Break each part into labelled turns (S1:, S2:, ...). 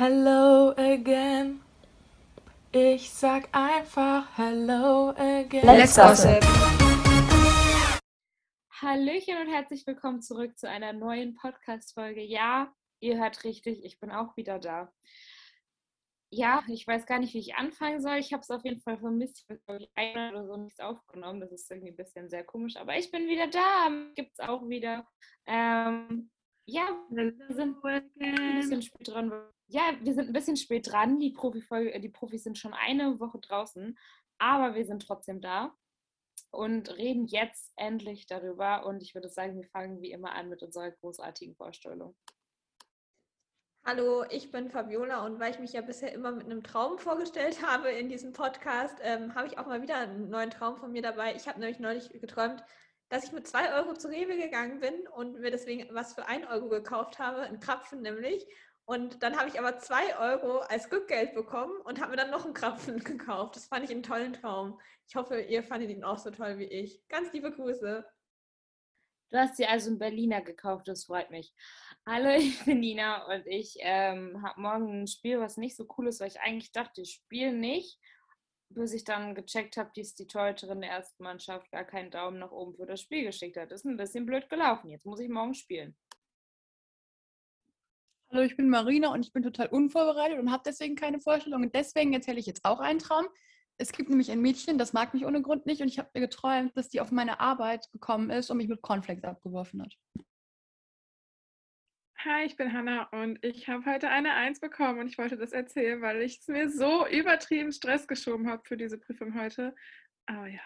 S1: Hello again. Ich sag einfach Hello again.
S2: Let's gossip.
S3: Hallöchen und herzlich willkommen zurück zu einer neuen Podcast-Folge. Ja, ihr hört richtig, ich bin auch wieder da. Ja, ich weiß gar nicht, wie ich anfangen soll. Ich habe es auf jeden Fall vermisst. Ich habe, ein oder so nichts aufgenommen. Das ist irgendwie ein bisschen sehr komisch. Aber ich bin wieder da. Gibt es auch wieder. Ähm, ja, wir sind ein bisschen spät dran. Ja, wir sind ein bisschen spät dran. Die, Profi die Profis sind schon eine Woche draußen. Aber wir sind trotzdem da und reden jetzt endlich darüber. Und ich würde sagen, wir fangen wie immer an mit unserer großartigen Vorstellung.
S2: Hallo, ich bin Fabiola und weil ich mich ja bisher immer mit einem Traum vorgestellt habe in diesem Podcast, ähm, habe ich auch mal wieder einen neuen Traum von mir dabei. Ich habe nämlich neulich geträumt, dass ich mit zwei Euro zu Rewe gegangen bin und mir deswegen was für ein Euro gekauft habe, ein Krapfen nämlich. Und dann habe ich aber zwei Euro als Rückgeld bekommen und habe mir dann noch einen Krapfen gekauft. Das fand ich einen tollen Traum. Ich hoffe, ihr fandet ihn auch so toll wie ich. Ganz liebe Grüße.
S3: Du hast dir also einen Berliner gekauft, das freut mich. Hallo, ich bin Nina und ich ähm, habe morgen ein Spiel, was nicht so cool ist, weil ich eigentlich dachte, ich spiele nicht, bis ich dann gecheckt habe, dass die Torhüterin der ersten Mannschaft gar keinen Daumen nach oben für das Spiel geschickt hat. Das ist ein bisschen blöd gelaufen. Jetzt muss ich morgen spielen.
S4: Hallo, ich bin Marina und ich bin total unvorbereitet und habe deswegen keine Vorstellung. Und deswegen erzähle ich jetzt auch einen Traum. Es gibt nämlich ein Mädchen, das mag mich ohne Grund nicht und ich habe mir geträumt, dass die auf meine Arbeit gekommen ist und mich mit Cornflakes abgeworfen hat.
S5: Hi, ich bin Hanna und ich habe heute eine Eins bekommen und ich wollte das erzählen, weil ich es mir so übertrieben Stress geschoben habe für diese Prüfung heute. Aber ja,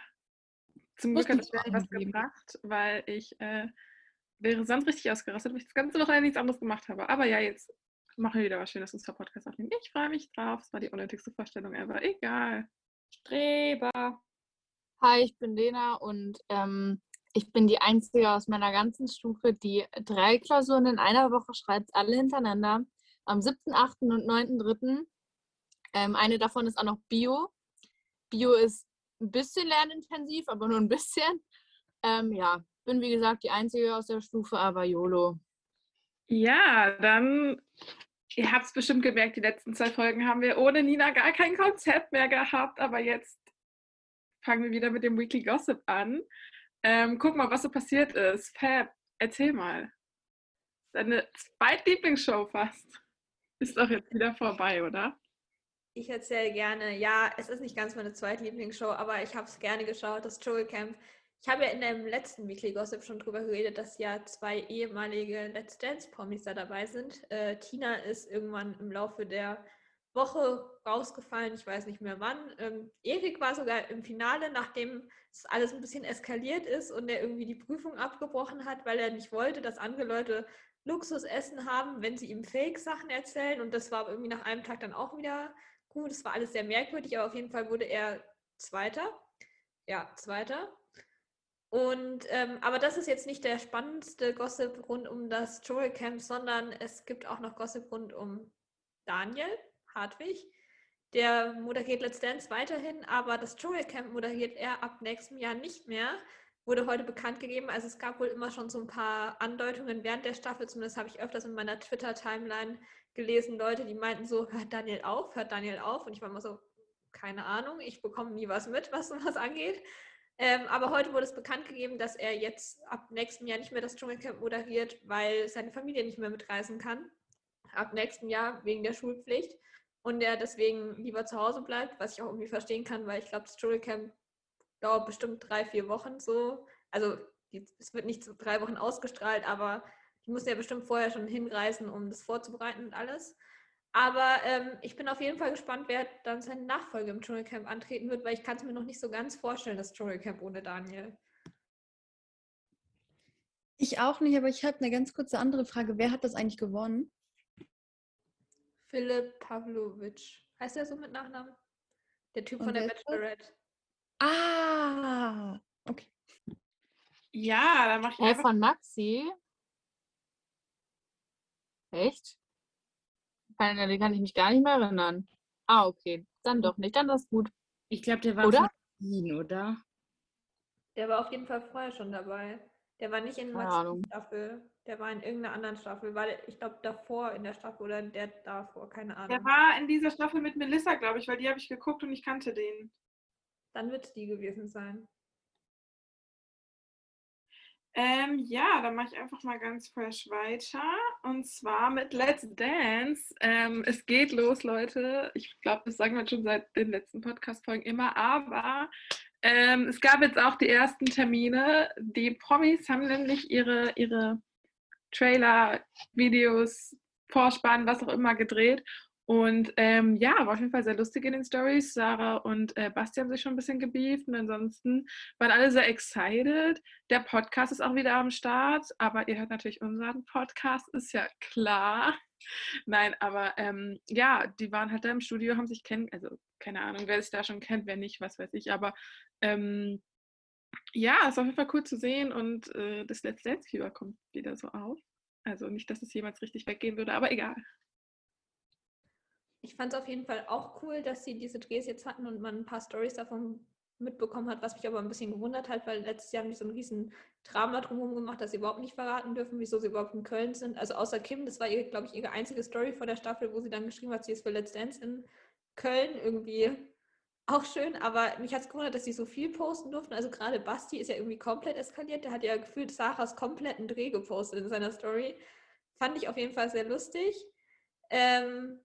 S5: zum Glück hat es mir was gebracht, weil ich äh, wäre sonst richtig ausgerastet, weil ich das ganze Wochenende nichts anderes gemacht habe. Aber ja, jetzt machen wir wieder was Schönes uns Podcast aufnehmen. Ich freue mich drauf. Es war die unnötigste Vorstellung ever. Egal.
S3: Streber.
S6: Hi, ich bin Lena und ähm, ich bin die Einzige aus meiner ganzen Stufe, die drei Klausuren in einer Woche schreibt, alle hintereinander. Am 7., 8. und 9.3. Ähm, eine davon ist auch noch Bio. Bio ist ein bisschen lernintensiv, aber nur ein bisschen. Ähm, ja, bin wie gesagt die Einzige aus der Stufe, aber YOLO.
S5: Ja, dann Ihr habt es bestimmt gemerkt, die letzten zwei Folgen haben wir ohne Nina gar kein Konzept mehr gehabt, aber jetzt fangen wir wieder mit dem Weekly Gossip an. Ähm, guck mal, was so passiert ist. Fab, erzähl mal. Deine Zweitlieblingsshow fast ist doch jetzt wieder vorbei, oder?
S2: Ich erzähle gerne. Ja, es ist nicht ganz meine Zweitlieblingsshow, aber ich habe es gerne geschaut, das Dschungelcamp. Ich habe ja in dem letzten Weekly Gossip schon drüber geredet, dass ja zwei ehemalige Let's Dance-Promis da dabei sind. Äh, Tina ist irgendwann im Laufe der Woche rausgefallen, ich weiß nicht mehr wann. Ähm, Erik war sogar im Finale, nachdem es alles ein bisschen eskaliert ist und er irgendwie die Prüfung abgebrochen hat, weil er nicht wollte, dass andere Leute Luxusessen haben, wenn sie ihm Fake-Sachen erzählen. Und das war irgendwie nach einem Tag dann auch wieder gut. Es war alles sehr merkwürdig, aber auf jeden Fall wurde er Zweiter. Ja, Zweiter. Und ähm, aber das ist jetzt nicht der spannendste Gossip rund um das Dschungelcamp, sondern es gibt auch noch Gossip rund um Daniel Hartwig. Der moderiert Let's Dance weiterhin, aber das Dschungelcamp moderiert er ab nächstem Jahr nicht mehr. Wurde heute bekannt gegeben. Also es gab wohl immer schon so ein paar Andeutungen während der Staffel, zumindest habe ich öfters in meiner Twitter-Timeline gelesen, Leute, die meinten so, hört Daniel auf, hört Daniel auf. Und ich war immer so, keine Ahnung, ich bekomme nie was mit, was sowas angeht. Ähm, aber heute wurde es bekannt gegeben, dass er jetzt ab nächstem Jahr nicht mehr das Dschungelcamp moderiert, weil seine Familie nicht mehr mitreisen kann. Ab nächstem Jahr wegen der Schulpflicht. Und er deswegen lieber zu Hause bleibt, was ich auch irgendwie verstehen kann, weil ich glaube, das Dschungelcamp dauert bestimmt drei, vier Wochen so. Also es wird nicht drei Wochen ausgestrahlt, aber die müssen ja bestimmt vorher schon hinreisen, um das vorzubereiten und alles. Aber ähm, ich bin auf jeden Fall gespannt, wer dann seine Nachfolge im Dschungelcamp antreten wird, weil ich kann es mir noch nicht so ganz vorstellen, das Dschungelcamp ohne Daniel.
S4: Ich auch nicht, aber ich habe eine ganz kurze andere Frage. Wer hat das eigentlich gewonnen?
S2: Philipp Pavlovic. Heißt der so mit Nachnamen? Der Typ Und von der Bachelorette.
S4: Ah, okay.
S5: Ja, dann mach ich
S6: Hey, von Maxi? Echt? Den kann ich mich gar nicht mehr erinnern. Ah, okay. Dann doch nicht. Dann ist gut.
S3: Ich glaube, der war
S6: oder?
S3: Berlin, oder?
S2: Der war auf jeden Fall vorher schon dabei. Der war nicht in
S6: Ahnung.
S2: Staffel. Der war in irgendeiner anderen Staffel, weil ich glaube davor in der Staffel oder der davor, keine Ahnung.
S5: Der war in dieser Staffel mit Melissa, glaube ich, weil die habe ich geguckt und ich kannte den.
S2: Dann wird es die gewesen sein.
S5: Ähm, ja, dann mache ich einfach mal ganz fresh weiter. Und zwar mit Let's Dance. Ähm, es geht los, Leute. Ich glaube, das sagen wir schon seit den letzten Podcast-Folgen immer. Aber ähm, es gab jetzt auch die ersten Termine. Die Promis haben nämlich ihre, ihre Trailer, Videos, Vorspann, was auch immer gedreht. Und ähm, ja, war auf jeden Fall sehr lustig in den Stories. Sarah und äh, Basti haben sich schon ein bisschen gebieft und ansonsten waren alle sehr excited. Der Podcast ist auch wieder am Start, aber ihr hört natürlich unseren Podcast, ist ja klar. Nein, aber ähm, ja, die waren halt da im Studio, haben sich kennen, also keine Ahnung, wer sich da schon kennt, wer nicht, was weiß ich, aber ähm, ja, ist auf jeden Fall cool zu sehen und äh, das Let's Dance Fieber kommt wieder so auf. Also nicht, dass es jemals richtig weggehen würde, aber egal.
S2: Ich fand es auf jeden Fall auch cool, dass sie diese Drehs jetzt hatten und man ein paar Stories davon mitbekommen hat, was mich aber ein bisschen gewundert hat, weil letztes Jahr haben die so ein riesen Drama drumherum gemacht, dass sie überhaupt nicht verraten dürfen, wieso sie überhaupt in Köln sind. Also außer Kim, das war, glaube ich, ihre einzige Story vor der Staffel, wo sie dann geschrieben hat, sie ist für Let's Dance in Köln irgendwie auch schön, aber mich hat es gewundert, dass sie so viel posten durften. Also gerade Basti ist ja irgendwie komplett eskaliert. Der hat ja gefühlt Sarahs kompletten Dreh gepostet in seiner Story. Fand ich auf jeden Fall sehr lustig. Ähm,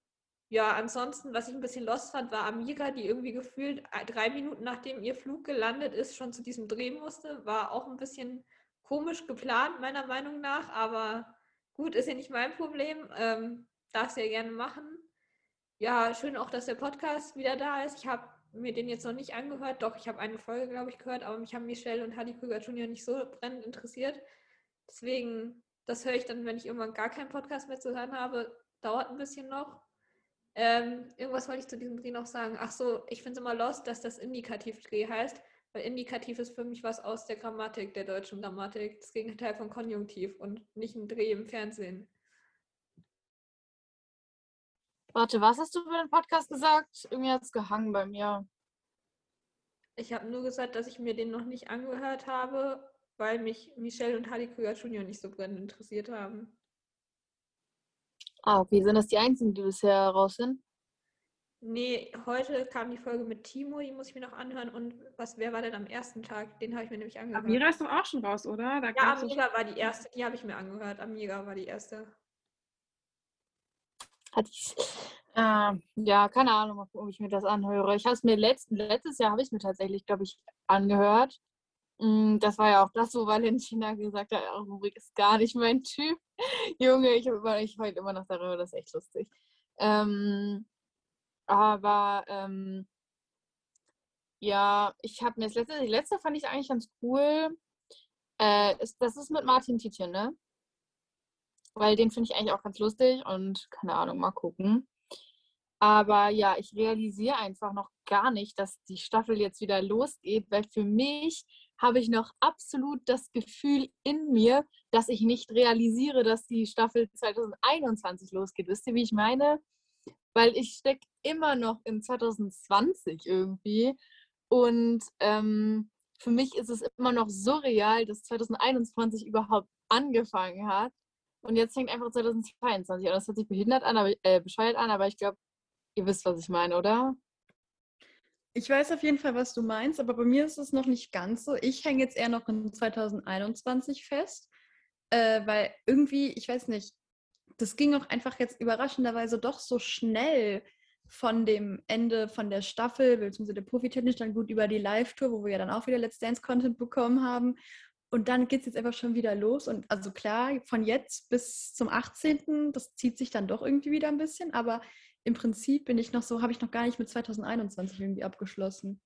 S2: ja, ansonsten, was ich ein bisschen lost fand, war Amira, die irgendwie gefühlt äh, drei Minuten nachdem ihr Flug gelandet ist, schon zu diesem Dreh musste. War auch ein bisschen komisch geplant, meiner Meinung nach, aber gut, ist ja nicht mein Problem. Ähm, darf sie ja gerne machen. Ja, schön auch, dass der Podcast wieder da ist. Ich habe mir den jetzt noch nicht angehört. Doch, ich habe eine Folge, glaube ich, gehört, aber mich haben Michelle und Hadi Krüger Junior nicht so brennend interessiert. Deswegen, das höre ich dann, wenn ich irgendwann gar keinen Podcast mehr zu hören habe. Dauert ein bisschen noch. Ähm, irgendwas wollte ich zu diesem Dreh noch sagen. Ach so, ich finde es immer lost, dass das Indikativ-Dreh heißt, weil Indikativ ist für mich was aus der Grammatik, der deutschen Grammatik, das Gegenteil von Konjunktiv und nicht ein Dreh im Fernsehen.
S6: Warte, was hast du über den Podcast gesagt? Irgendwie hat es gehangen bei mir.
S2: Ich habe nur gesagt, dass ich mir den noch nicht angehört habe, weil mich Michelle und Hadi Krüger Junior nicht so brennend interessiert haben.
S6: Ah, okay. Sind das die einzigen, die bisher raus sind?
S2: Nee, heute kam die Folge mit Timo, die muss ich mir noch anhören. Und was, wer war denn am ersten Tag? Den habe ich mir nämlich angehört.
S5: Amira ist doch auch schon raus, oder? Da
S2: ja, Amira war die erste, die habe ich mir angehört. Amira war die erste.
S6: Hatte ich. Äh, ja, keine Ahnung, ob ich mir das anhöre. Ich habe es mir letzt, letztes Jahr habe ich mir tatsächlich, glaube ich, angehört. Mm, Das war ja auch das, wo Valentina gesagt hat, oh, Rubrik ist gar nicht mein Typ. Junge, ich, ich heule immer noch darüber, das ist echt lustig. Ähm, aber ähm, ja, ich habe mir das letzte, die letzte fand ich eigentlich ganz cool. Äh, ist, das ist mit Martin Tietjen, ne? Weil den finde ich eigentlich auch ganz lustig und keine Ahnung, mal gucken. Aber ja, ich realisiere einfach noch gar nicht, dass die Staffel jetzt wieder losgeht, weil für mich habe ich noch absolut das Gefühl in mir, dass ich nicht realisiere, dass die Staffel 2021 losgeht. Wisst ihr, wie ich meine? Weil ich stecke immer noch in 2020 irgendwie. Und ähm, für mich ist es immer noch surreal, dass 2021 überhaupt angefangen hat. Und jetzt fängt einfach 2022 an. Das hört sich behindert an, aber, äh, bescheuert an, aber ich glaube, ihr wisst, was ich meine, oder?
S4: Ich weiß auf jeden Fall, was du meinst, aber bei mir ist es noch nicht ganz so. Ich hänge jetzt eher noch in 2021 fest, äh, weil irgendwie, ich weiß nicht, das ging auch einfach jetzt überraschenderweise doch so schnell von dem Ende von der Staffel, beziehungsweise der Profi-Tennis, dann gut über die Live-Tour, wo wir ja dann auch wieder Let's Dance-Content bekommen haben. Und dann geht es jetzt einfach schon wieder los. Und also klar, von jetzt bis zum 18., das zieht sich dann doch irgendwie wieder ein bisschen, aber im Prinzip bin ich noch so, habe ich noch gar nicht mit 2021 irgendwie abgeschlossen.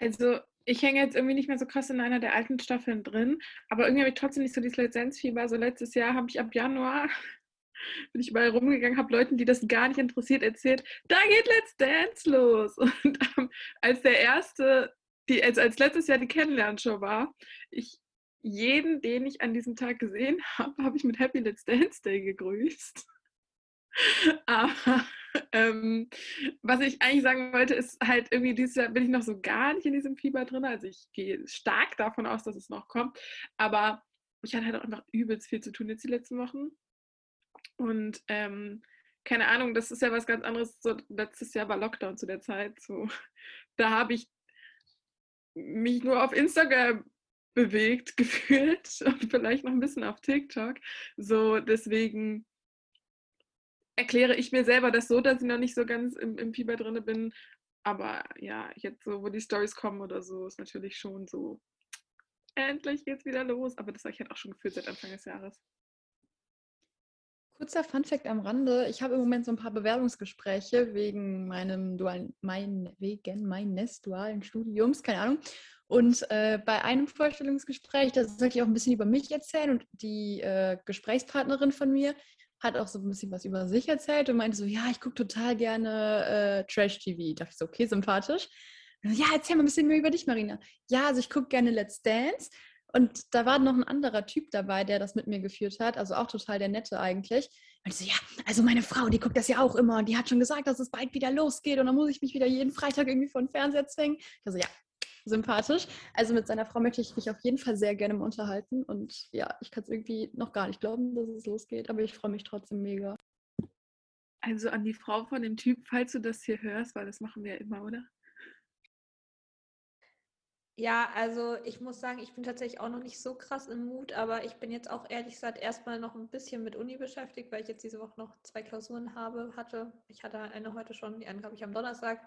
S5: Also, ich hänge jetzt irgendwie nicht mehr so krass in einer der alten Staffeln drin, aber irgendwie habe ich trotzdem nicht so dieses Lizenzfieber. So letztes Jahr habe ich ab Januar bin ich überall rumgegangen, habe Leuten, die das gar nicht interessiert, erzählt, da geht Let's Dance los. Und ähm, als der erste, die, als, als letztes Jahr die Kennenlernshow war, ich jeden, den ich an diesem Tag gesehen habe, habe ich mit Happy Let's Dance Day gegrüßt. Aber ähm, was ich eigentlich sagen wollte, ist halt irgendwie dieses Jahr bin ich noch so gar nicht in diesem Fieber drin. Also ich gehe stark davon aus, dass es noch kommt. Aber ich hatte halt auch einfach übelst viel zu tun jetzt die letzten Wochen. Und ähm, keine Ahnung, das ist ja was ganz anderes. So, letztes Jahr war Lockdown zu der Zeit. So, da habe ich mich nur auf Instagram bewegt gefühlt und vielleicht noch ein bisschen auf TikTok. So, deswegen erkläre ich mir selber das so, dass ich noch nicht so ganz im, im Fieber drin bin. Aber ja, jetzt so, wo die Stories kommen oder so, ist natürlich schon so, endlich geht's wieder los. Aber das habe ich halt auch schon gefühlt seit Anfang des Jahres.
S4: Kurzer Funfact am Rande. Ich habe im Moment so ein paar Bewerbungsgespräche wegen meinem dualen, mein, wegen meines dualen Studiums, keine Ahnung. Und äh, bei einem Vorstellungsgespräch, da sollte ich auch ein bisschen über mich erzählen und die äh, Gesprächspartnerin von mir hat auch so ein bisschen was über sich erzählt und meinte so, ja, ich gucke total gerne äh, Trash-TV. Da dachte ich so, okay, sympathisch. So, ja, erzähl mal ein bisschen mehr über dich, Marina. Ja, also ich gucke gerne Let's Dance. Und da war noch ein anderer Typ dabei, der das mit mir geführt hat, also auch total der Nette eigentlich. Und ich so, ja, also meine Frau, die guckt das ja auch immer und die hat schon gesagt, dass es bald wieder losgeht und dann muss ich mich wieder jeden Freitag irgendwie vor den Fernseher zwingen. Ich so, ja, sympathisch. Also mit seiner Frau möchte ich mich auf jeden Fall sehr gerne mal unterhalten. Und ja, ich kann es irgendwie noch gar nicht glauben, dass es losgeht, aber ich freue mich trotzdem mega.
S5: Also an die Frau von dem Typ, falls du das hier hörst, weil das machen wir ja immer, oder?
S2: Ja, also ich muss sagen, ich bin tatsächlich auch noch nicht so krass im Mut, aber ich bin jetzt auch ehrlich gesagt erstmal noch ein bisschen mit Uni beschäftigt, weil ich jetzt diese Woche noch zwei Klausuren habe, hatte. Ich hatte eine heute schon, die andere habe ich am Donnerstag.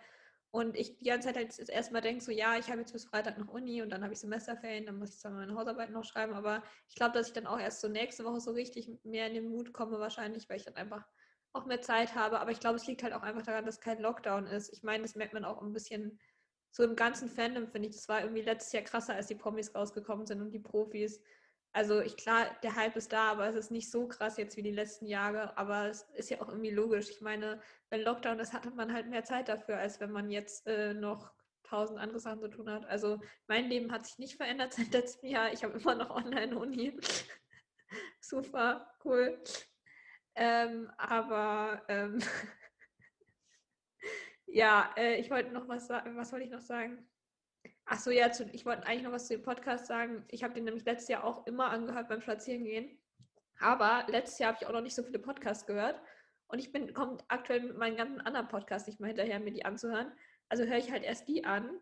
S2: Und ich die ganze Zeit halt erstmal denke, so ja, ich habe jetzt bis Freitag noch Uni und dann habe ich Semesterferien, dann muss ich zwar meine Hausarbeit noch schreiben, aber ich glaube, dass ich dann auch erst so nächste Woche so richtig mehr in den Mut komme, wahrscheinlich, weil ich dann einfach auch mehr Zeit habe. Aber ich glaube, es liegt halt auch einfach daran, dass kein Lockdown ist. Ich meine, das merkt man auch ein bisschen so im ganzen Fandom, finde ich. Das war irgendwie letztes Jahr krasser, als die Promis rausgekommen sind und die Profis. Also ich klar, der Hype ist da, aber es ist nicht so krass jetzt wie die letzten Jahre. Aber es ist ja auch irgendwie logisch. Ich meine, wenn Lockdown ist, hatte man halt mehr Zeit dafür, als wenn man jetzt äh, noch tausend andere Sachen zu tun hat. Also mein Leben hat sich nicht verändert seit letztem Jahr. Ich habe immer noch Online-Uni. Super, cool. Ähm, aber ähm, ja, äh, ich wollte noch was sagen. Was wollte ich noch sagen? Ach so, ja, zu, ich wollte eigentlich noch was zu dem Podcast sagen. Ich habe den nämlich letztes Jahr auch immer angehört beim Spazierengehen. Aber letztes Jahr habe ich auch noch nicht so viele Podcasts gehört. Und ich komme aktuell mit meinen ganzen anderen Podcasts nicht mehr hinterher, mir die anzuhören. Also höre ich halt erst die an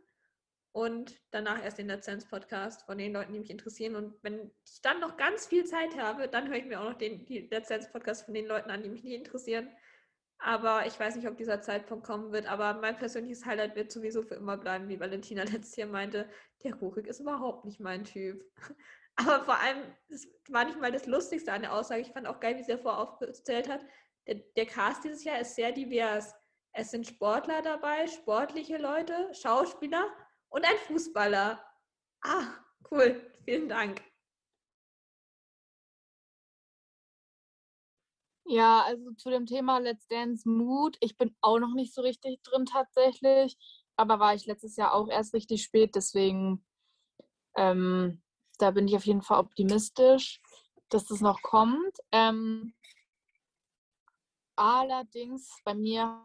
S2: und danach erst den Let's Podcast von den Leuten, die mich interessieren. Und wenn ich dann noch ganz viel Zeit habe, dann höre ich mir auch noch den Let's Podcast von den Leuten an, die mich nicht interessieren. Aber ich weiß nicht, ob dieser Zeitpunkt kommen wird. Aber mein persönliches Highlight wird sowieso für immer bleiben, wie Valentina letztes Jahr meinte. Der Rurik ist überhaupt nicht mein Typ. Aber vor allem, das war nicht mal das Lustigste an der Aussage. Ich fand auch geil, wie sie davor aufgezählt hat. Der, der Cast dieses Jahr ist sehr divers. Es sind Sportler dabei, sportliche Leute, Schauspieler und ein Fußballer. Ah, cool. Vielen Dank.
S6: Ja, also zu dem Thema Let's Dance Mood. Ich bin auch noch nicht so richtig drin tatsächlich, aber war ich letztes Jahr auch erst richtig spät, deswegen ähm, da bin ich auf jeden Fall optimistisch, dass das noch kommt. Ähm, allerdings bei mir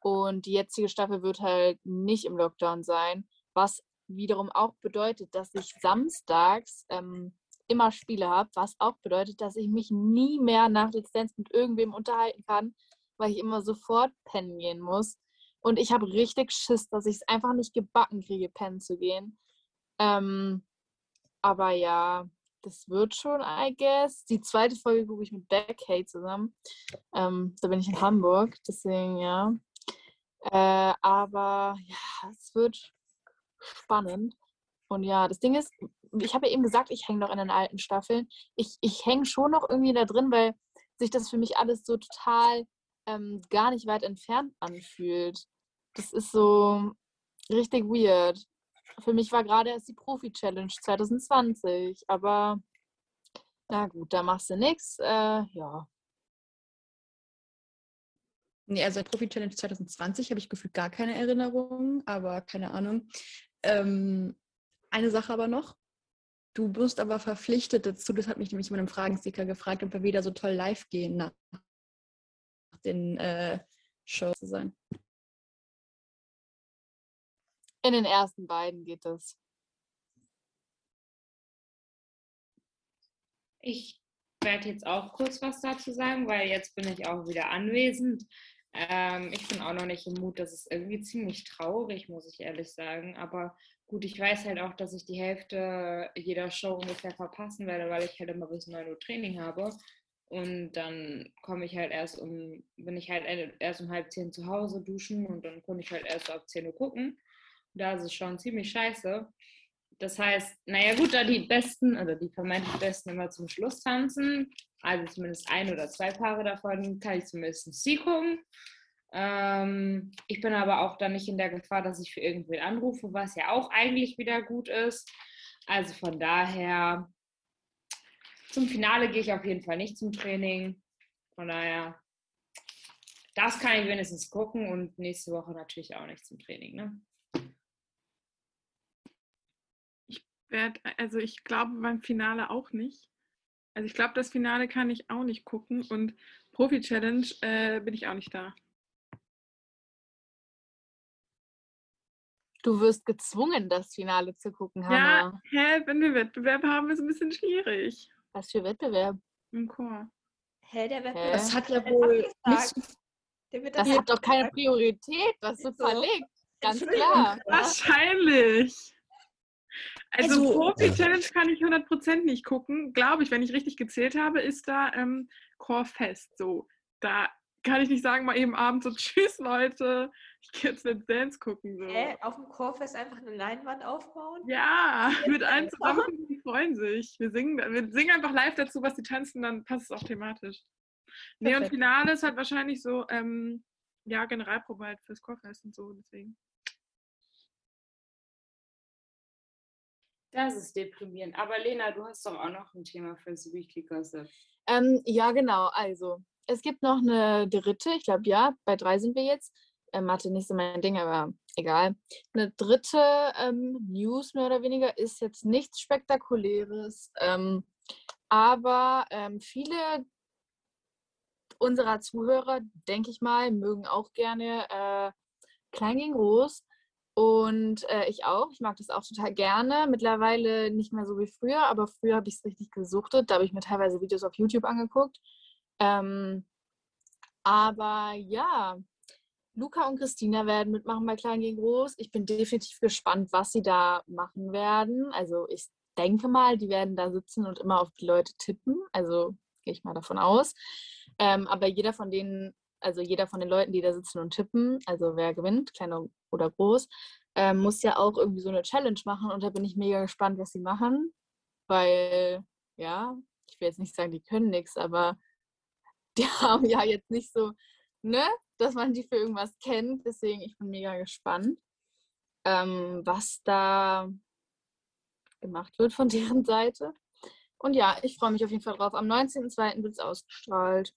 S6: und die jetzige Staffel wird halt nicht im Lockdown sein, was wiederum auch bedeutet, dass ich samstags ähm, immer Spiele habe, was auch bedeutet, dass ich mich nie mehr nach Lizenz mit irgendwem unterhalten kann, weil ich immer sofort pennen gehen muss. Und ich habe richtig Schiss, dass ich es einfach nicht gebacken kriege, pennen zu gehen. Ähm, aber ja, das wird schon, I guess. Die zweite Folge gucke ich mit Backhay zusammen. Ähm, da bin ich in Hamburg, deswegen ja. Äh, aber ja, es wird spannend. Und ja, das Ding ist, ich habe ja eben gesagt, ich hänge noch in den alten Staffeln. Ich, ich hänge schon noch irgendwie da drin, weil sich das für mich alles so total ähm, gar nicht weit entfernt anfühlt. Das ist so richtig weird. Für mich war gerade erst die Profi-Challenge 2020, aber na gut, da machst du nichts. Äh, ja.
S4: Nee, also Profi-Challenge 2020 habe ich gefühlt gar keine Erinnerungen, aber keine Ahnung. Ähm, eine Sache aber noch. Du wirst aber verpflichtet dazu, das hat mich nämlich mit einem Fragensticker gefragt, ob wir wieder so toll live gehen nach den äh, Shows zu sein.
S6: In den ersten beiden geht es.
S3: Ich werde jetzt auch kurz was dazu sagen, weil jetzt bin ich auch wieder anwesend. Ähm, ich bin auch noch nicht im Mut. Das ist irgendwie ziemlich traurig, muss ich ehrlich sagen. Aber gut, ich weiß halt auch, dass ich die Hälfte jeder Show ungefähr verpassen werde, weil ich halt immer bis 9 Uhr Training habe. Und dann komme ich halt erst um, bin ich halt erst um halb zehn zu Hause duschen und dann konnte ich halt erst ab 10 Uhr gucken. Da ist es schon ziemlich scheiße. Das heißt, naja gut, da die Besten, also die vermeintlich Besten immer zum Schluss tanzen, also zumindest ein oder zwei Paare davon, kann ich zumindest sie gucken. Ähm, ich bin aber auch dann nicht in der Gefahr, dass ich für irgendwen anrufe, was ja auch eigentlich wieder gut ist. Also von daher, zum Finale gehe ich auf jeden Fall nicht zum Training. Von daher, das kann ich wenigstens gucken und nächste Woche natürlich auch nicht zum Training. Ne?
S5: werd, also ich glaube beim Finale auch nicht. Also ich glaube, das Finale kann ich auch nicht gucken und Profi-Challenge äh, bin ich auch nicht da.
S6: Du wirst gezwungen, das Finale zu gucken, Hannah.
S5: Ja, hä, wenn wir Wettbewerb haben, ist es ein bisschen schwierig.
S6: Was für Wettbewerb?
S5: Im Chor.
S2: Hä, der Wettbewerb.
S4: Das hat ja wohl nicht so
S6: das hat doch keine Priorität, das wird
S2: So.
S6: verlegt. Ganz klar.
S5: Wahrscheinlich. Also,
S4: Also-
S5: Profi-Challenge kann ich 100% nicht gucken. Glaube ich, wenn ich richtig gezählt habe, ist da ähm, Chorfest. So, da kann ich nicht sagen, mal eben abends so, tschüss Leute, ich gehe jetzt Let's Dance gucken. So.
S2: Hä, auf dem Chorfest einfach eine Leinwand aufbauen?
S5: Ja, mit allen zusammen, die freuen sich. Wir singen, wir singen einfach live dazu, was die tanzen, dann passt es auch thematisch. Nee, und
S6: Perfekt.
S5: Finale ist halt wahrscheinlich so, ähm, ja, Generalprobe halt fürs Chorfest und so, deswegen.
S3: Das ist deprimierend. Aber Lena, du hast doch auch noch ein Thema fürs Weekly Gossip.
S6: Ähm, ja, genau. Also, es gibt noch eine dritte, ich glaube, ja, bei drei sind wir jetzt. Äh, Mathe nicht so mein Ding, aber egal. Eine dritte ähm, News mehr oder weniger ist jetzt nichts Spektakuläres. Ähm, aber ähm, viele unserer Zuhörer, denke ich mal, mögen auch gerne äh, Klein gegen Groß. Und äh, ich auch. Ich mag das auch total gerne. Mittlerweile nicht mehr so wie früher, aber früher habe ich es richtig gesuchtet. Da habe ich mir teilweise Videos auf YouTube angeguckt. Ähm, aber ja, Luca und Christina werden mitmachen bei Klein gegen Groß. Ich bin definitiv gespannt, was sie da machen werden. Also ich denke mal, die werden da sitzen und immer auf die Leute tippen. Also gehe ich mal davon aus. Ähm, aber jeder von denen, also jeder von den Leuten, die da sitzen und tippen, also wer gewinnt, klein oder groß, ähm, muss ja auch irgendwie so eine Challenge machen. Und da bin ich mega gespannt, was sie machen. Weil, ja, ich will jetzt nicht sagen, die können nichts, aber die haben ja jetzt nicht so, ne, dass man die für irgendwas kennt. Deswegen, ich bin mega gespannt, ähm, was da gemacht wird von deren Seite. Und ja, ich freue mich auf jeden Fall drauf. Am 19.02. wird es ausgestrahlt.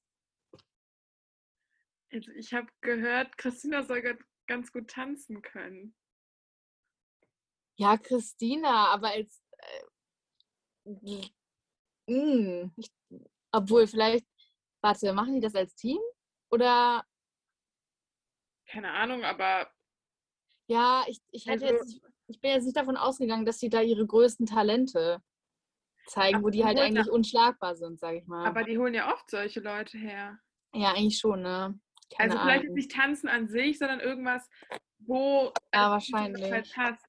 S5: Also ich habe gehört, Christina soll ga- ganz gut tanzen können.
S6: Ja, Christina, aber als. Äh, mm, ich, obwohl, vielleicht. Warte, machen die das als Team? Oder.
S5: Keine Ahnung, aber
S6: Ja, ich, ich hätte
S5: Also-
S6: jetzt. Ich bin jetzt nicht davon ausgegangen, dass sie da ihre größten Talente zeigen, wo die halt
S5: ja-
S6: eigentlich unschlagbar sind, sage ich mal.
S5: aber die holen ja oft solche Leute her.
S6: ja, eigentlich schon, ne? Keine
S5: also vielleicht
S6: Ahnung.
S5: nicht tanzen an sich, sondern irgendwas, wo
S6: Ja,
S5: es halt
S6: wahrscheinlich.
S5: passt.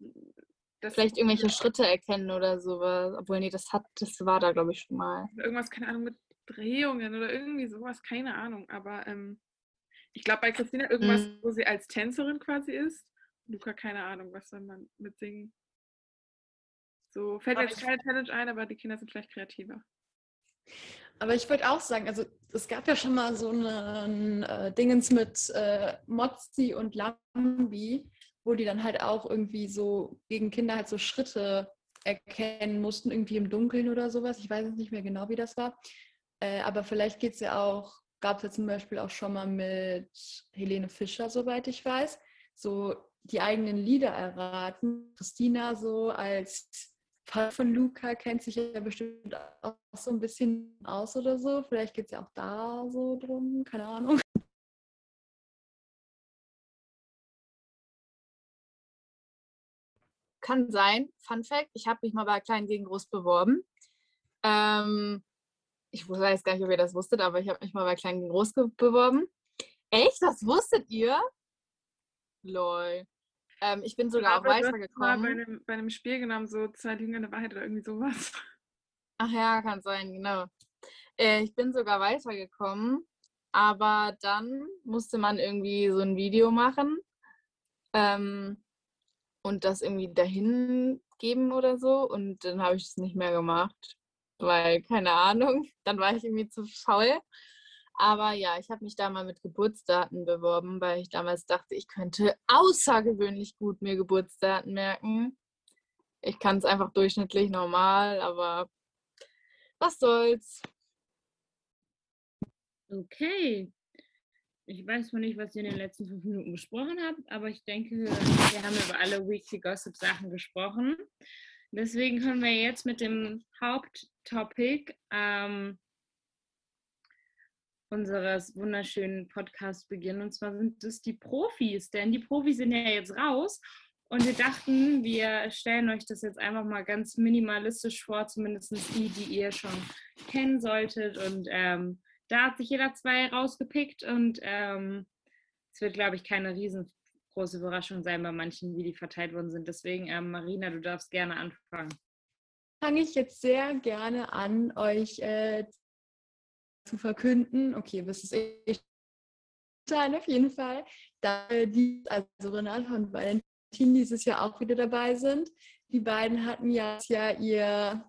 S5: Das
S6: Vielleicht irgendwelche Schritte erkennen oder sowas. Obwohl, nee, das hat, das war da, glaube ich, schon mal.
S5: irgendwas, keine Ahnung, mit Drehungen oder irgendwie sowas, keine Ahnung. Aber ähm, ich glaube bei Christina irgendwas,
S6: Mhm.
S5: wo sie als Tänzerin quasi ist. Luca, keine Ahnung, was soll man mit singen? So fällt
S4: Aber
S5: jetzt keine Challenge ein, aber die Kinder sind vielleicht kreativer.
S4: Aber ich wollte auch sagen, also es gab ja schon mal so einen äh, Dingens mit äh, Mozzi und Lambi, wo die dann halt auch irgendwie so gegen Kinder halt so Schritte erkennen mussten, irgendwie im Dunkeln oder sowas. Ich weiß jetzt nicht mehr genau, wie das war. Äh, aber vielleicht geht es ja auch, gab es ja zum Beispiel auch schon mal mit Helene Fischer, soweit ich weiß, so die eigenen Lieder erraten. Christina so als Part von Luca kennt sich ja bestimmt auch so ein bisschen aus oder so. Vielleicht geht es ja auch da so drum, keine Ahnung.
S6: Kann sein. Fun Fact: Ich habe mich mal bei Klein gegen Groß beworben. Ähm, ich weiß gar nicht, ob ihr das wusstet, aber ich habe mich mal bei Klein Groß beworben. Echt? Das wusstet ihr? Lol. Ähm, ich bin sogar auch weitergekommen.
S5: Mal bei einem, bei einem Spiel genommen, so zwei Dinge in der Wahrheit oder irgendwie sowas.
S6: Ach ja, kann sein, genau. Äh, ich bin sogar weitergekommen, aber dann musste man irgendwie so ein Video machen ähm, und das irgendwie dahin geben oder so. Und dann habe ich es nicht mehr gemacht, weil, keine Ahnung, dann war ich irgendwie zu faul. Aber ja, ich habe mich da mal mit Geburtsdaten beworben, weil ich damals dachte, ich könnte außergewöhnlich gut mir Geburtsdaten merken. Ich kann es einfach durchschnittlich normal, aber was soll's.
S3: Okay. Ich weiß zwar nicht, was ihr in den letzten fünf Minuten besprochen habt, aber ich denke, wir haben über alle Weekly Gossip Sachen gesprochen. Deswegen können wir jetzt mit dem Haupttopic ähm, unseres wunderschönen Podcasts beginnen. Und zwar sind es die Profis, denn die Profis sind ja jetzt raus. Und wir dachten, wir stellen euch das jetzt einfach mal ganz minimalistisch vor, zumindest die, die ihr schon kennen solltet. Und ähm, da hat sich jeder zwei rausgepickt und ähm, es wird, glaube ich, keine riesengroße Überraschung sein bei manchen, wie die verteilt worden sind. Deswegen, ähm, Marina, du darfst gerne anfangen.
S4: Fange ich jetzt sehr gerne an, euch äh, zu verkünden. Okay, das ist ich sein auf jeden Fall. Da die, also Renate und Valentin dieses Jahr auch wieder dabei sind. Die beiden hatten ja, ja ihr,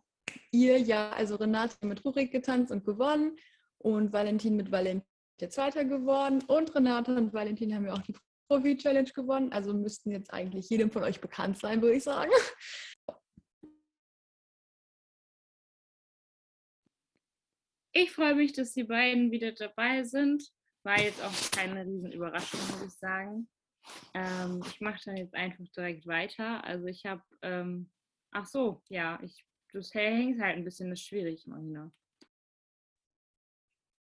S4: ihr Jahr, also Renate mit Rurik getanzt und gewonnen und Valentin mit Valentin der Zweiter geworden und Renate und Valentin haben ja auch die Profi-Challenge gewonnen. Also müssten jetzt eigentlich jedem von euch bekannt sein, würde ich sagen.
S3: Ich freue mich, dass die beiden wieder dabei sind. War jetzt auch keine Riesenüberraschung, muss ich sagen. Ähm, ich mache dann jetzt einfach direkt weiter. Also ich habe, ähm, ach so, ja, ich, das hängt halt ein bisschen, das schwierig, Marina.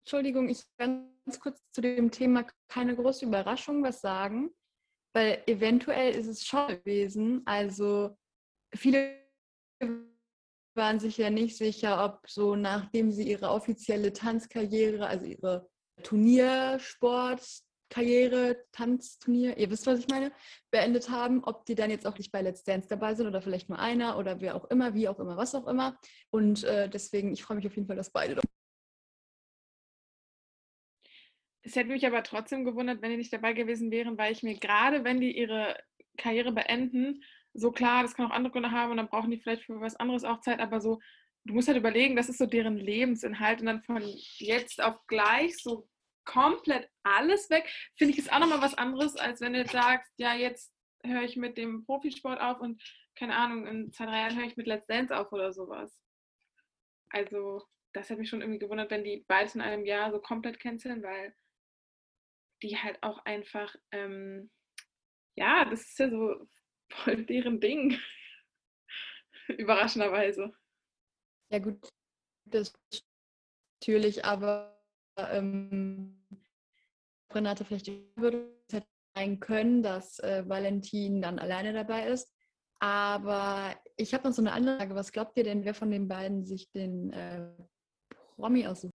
S4: Entschuldigung, ich ganz kurz zu dem Thema keine große Überraschung was sagen, weil eventuell ist es schon gewesen. Also viele waren sich ja nicht sicher, ob so nachdem sie ihre offizielle Tanzkarriere, also ihre Turniersportkarriere, Tanzturnier, ihr wisst, was ich meine, beendet haben, ob die dann jetzt auch nicht bei Let's Dance dabei sind oder vielleicht nur einer oder wer auch immer, wie auch immer, was auch immer. Und äh, deswegen, ich freue mich auf jeden Fall, dass beide
S5: Es hätte mich aber trotzdem gewundert, wenn die nicht dabei gewesen wären, weil ich mir gerade, wenn die ihre Karriere beenden, so klar, das kann auch andere Gründe haben und dann brauchen die vielleicht für was anderes auch Zeit, aber so, du musst halt überlegen, das ist so deren Lebensinhalt und dann von jetzt auf gleich so komplett alles weg, finde ich ist auch nochmal was anderes, als wenn du jetzt sagst, ja, jetzt höre ich mit dem Profisport auf und keine Ahnung, in zwei, drei Jahren höre ich mit Let's Dance auf oder sowas. Also, das hat mich schon irgendwie gewundert, wenn die beides in einem Jahr so komplett canceln, weil die halt auch einfach, ähm, ja, das ist ja so voll deren Ding. Überraschenderweise.
S4: Ja, gut, das natürlich, aber ähm, Renate vielleicht würde es sein können, dass äh, Valentin dann alleine dabei ist. Aber ich habe noch so eine Frage. Was glaubt ihr denn, wer von den beiden sich den äh, Promi aussucht?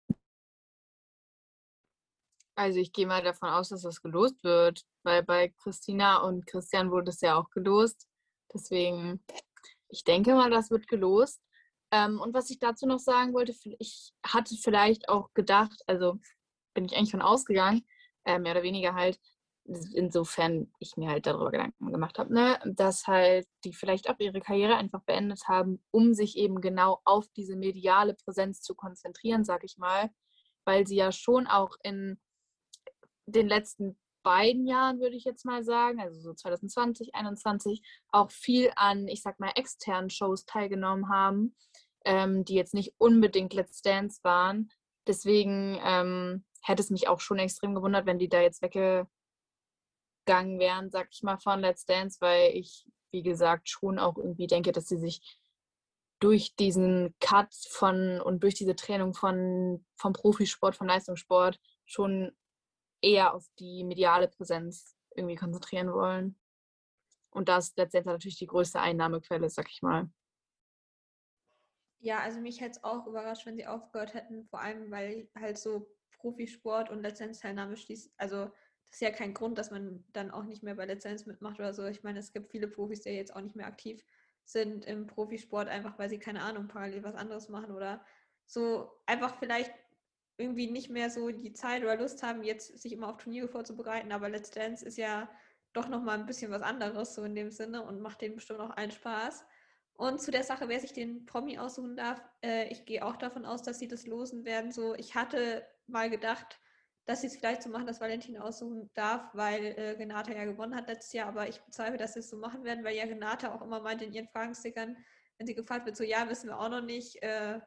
S6: Also ich gehe mal davon aus, dass das gelost wird, weil bei Christina und Christian wurde es ja auch gelost. Deswegen, ich denke mal, das wird gelost. Ähm, und was ich dazu noch sagen wollte, ich hatte vielleicht auch gedacht, also bin ich eigentlich von ausgegangen, äh, mehr oder weniger halt, insofern ich mir halt darüber Gedanken gemacht habe, ne, dass halt die vielleicht auch ihre Karriere einfach beendet haben, um sich eben genau auf diese mediale Präsenz zu konzentrieren, sag ich mal, weil sie ja schon auch in den letzten beiden Jahren, würde ich jetzt mal sagen, also so 2020, 2021, auch viel an, ich sag mal, externen Shows teilgenommen haben, ähm, die jetzt nicht unbedingt Let's Dance waren. Deswegen ähm, hätte es mich auch schon extrem gewundert, wenn die da jetzt weggegangen wären, sag ich mal, von Let's Dance, weil ich, wie gesagt, schon auch irgendwie denke, dass sie sich durch diesen Cut von und durch diese Trennung von vom Profisport, vom Leistungssport schon eher auf die mediale Präsenz irgendwie konzentrieren wollen. Und das letztendlich natürlich die größte Einnahmequelle, sag ich mal.
S2: Ja, also mich hätte es auch überrascht, wenn sie aufgehört hätten, vor allem weil halt so Profisport und Lizenzteilnahme schließt. Also das ist ja kein Grund, dass man dann auch nicht mehr bei Lizenz mitmacht oder so. Ich meine, es gibt viele Profis, die jetzt auch nicht mehr aktiv sind im Profisport, einfach weil sie keine Ahnung, parallel was anderes machen oder so einfach vielleicht irgendwie nicht mehr so die Zeit oder Lust haben, jetzt sich immer auf Turniere vorzubereiten. Aber Let's Dance ist ja doch nochmal ein bisschen was anderes, so in dem Sinne, und macht denen bestimmt auch allen Spaß. Und zu der Sache, wer sich den Promi aussuchen darf, äh, ich gehe auch davon aus, dass sie das losen werden. So, ich hatte mal gedacht, dass sie es vielleicht so machen, dass Valentin aussuchen darf, weil äh, Renata ja gewonnen hat letztes Jahr, aber ich bezweifle, dass sie es so machen werden, weil ja Renata auch immer meint in ihren Fragenstickern, wenn sie gefragt wird, so ja, wissen wir auch noch nicht, äh,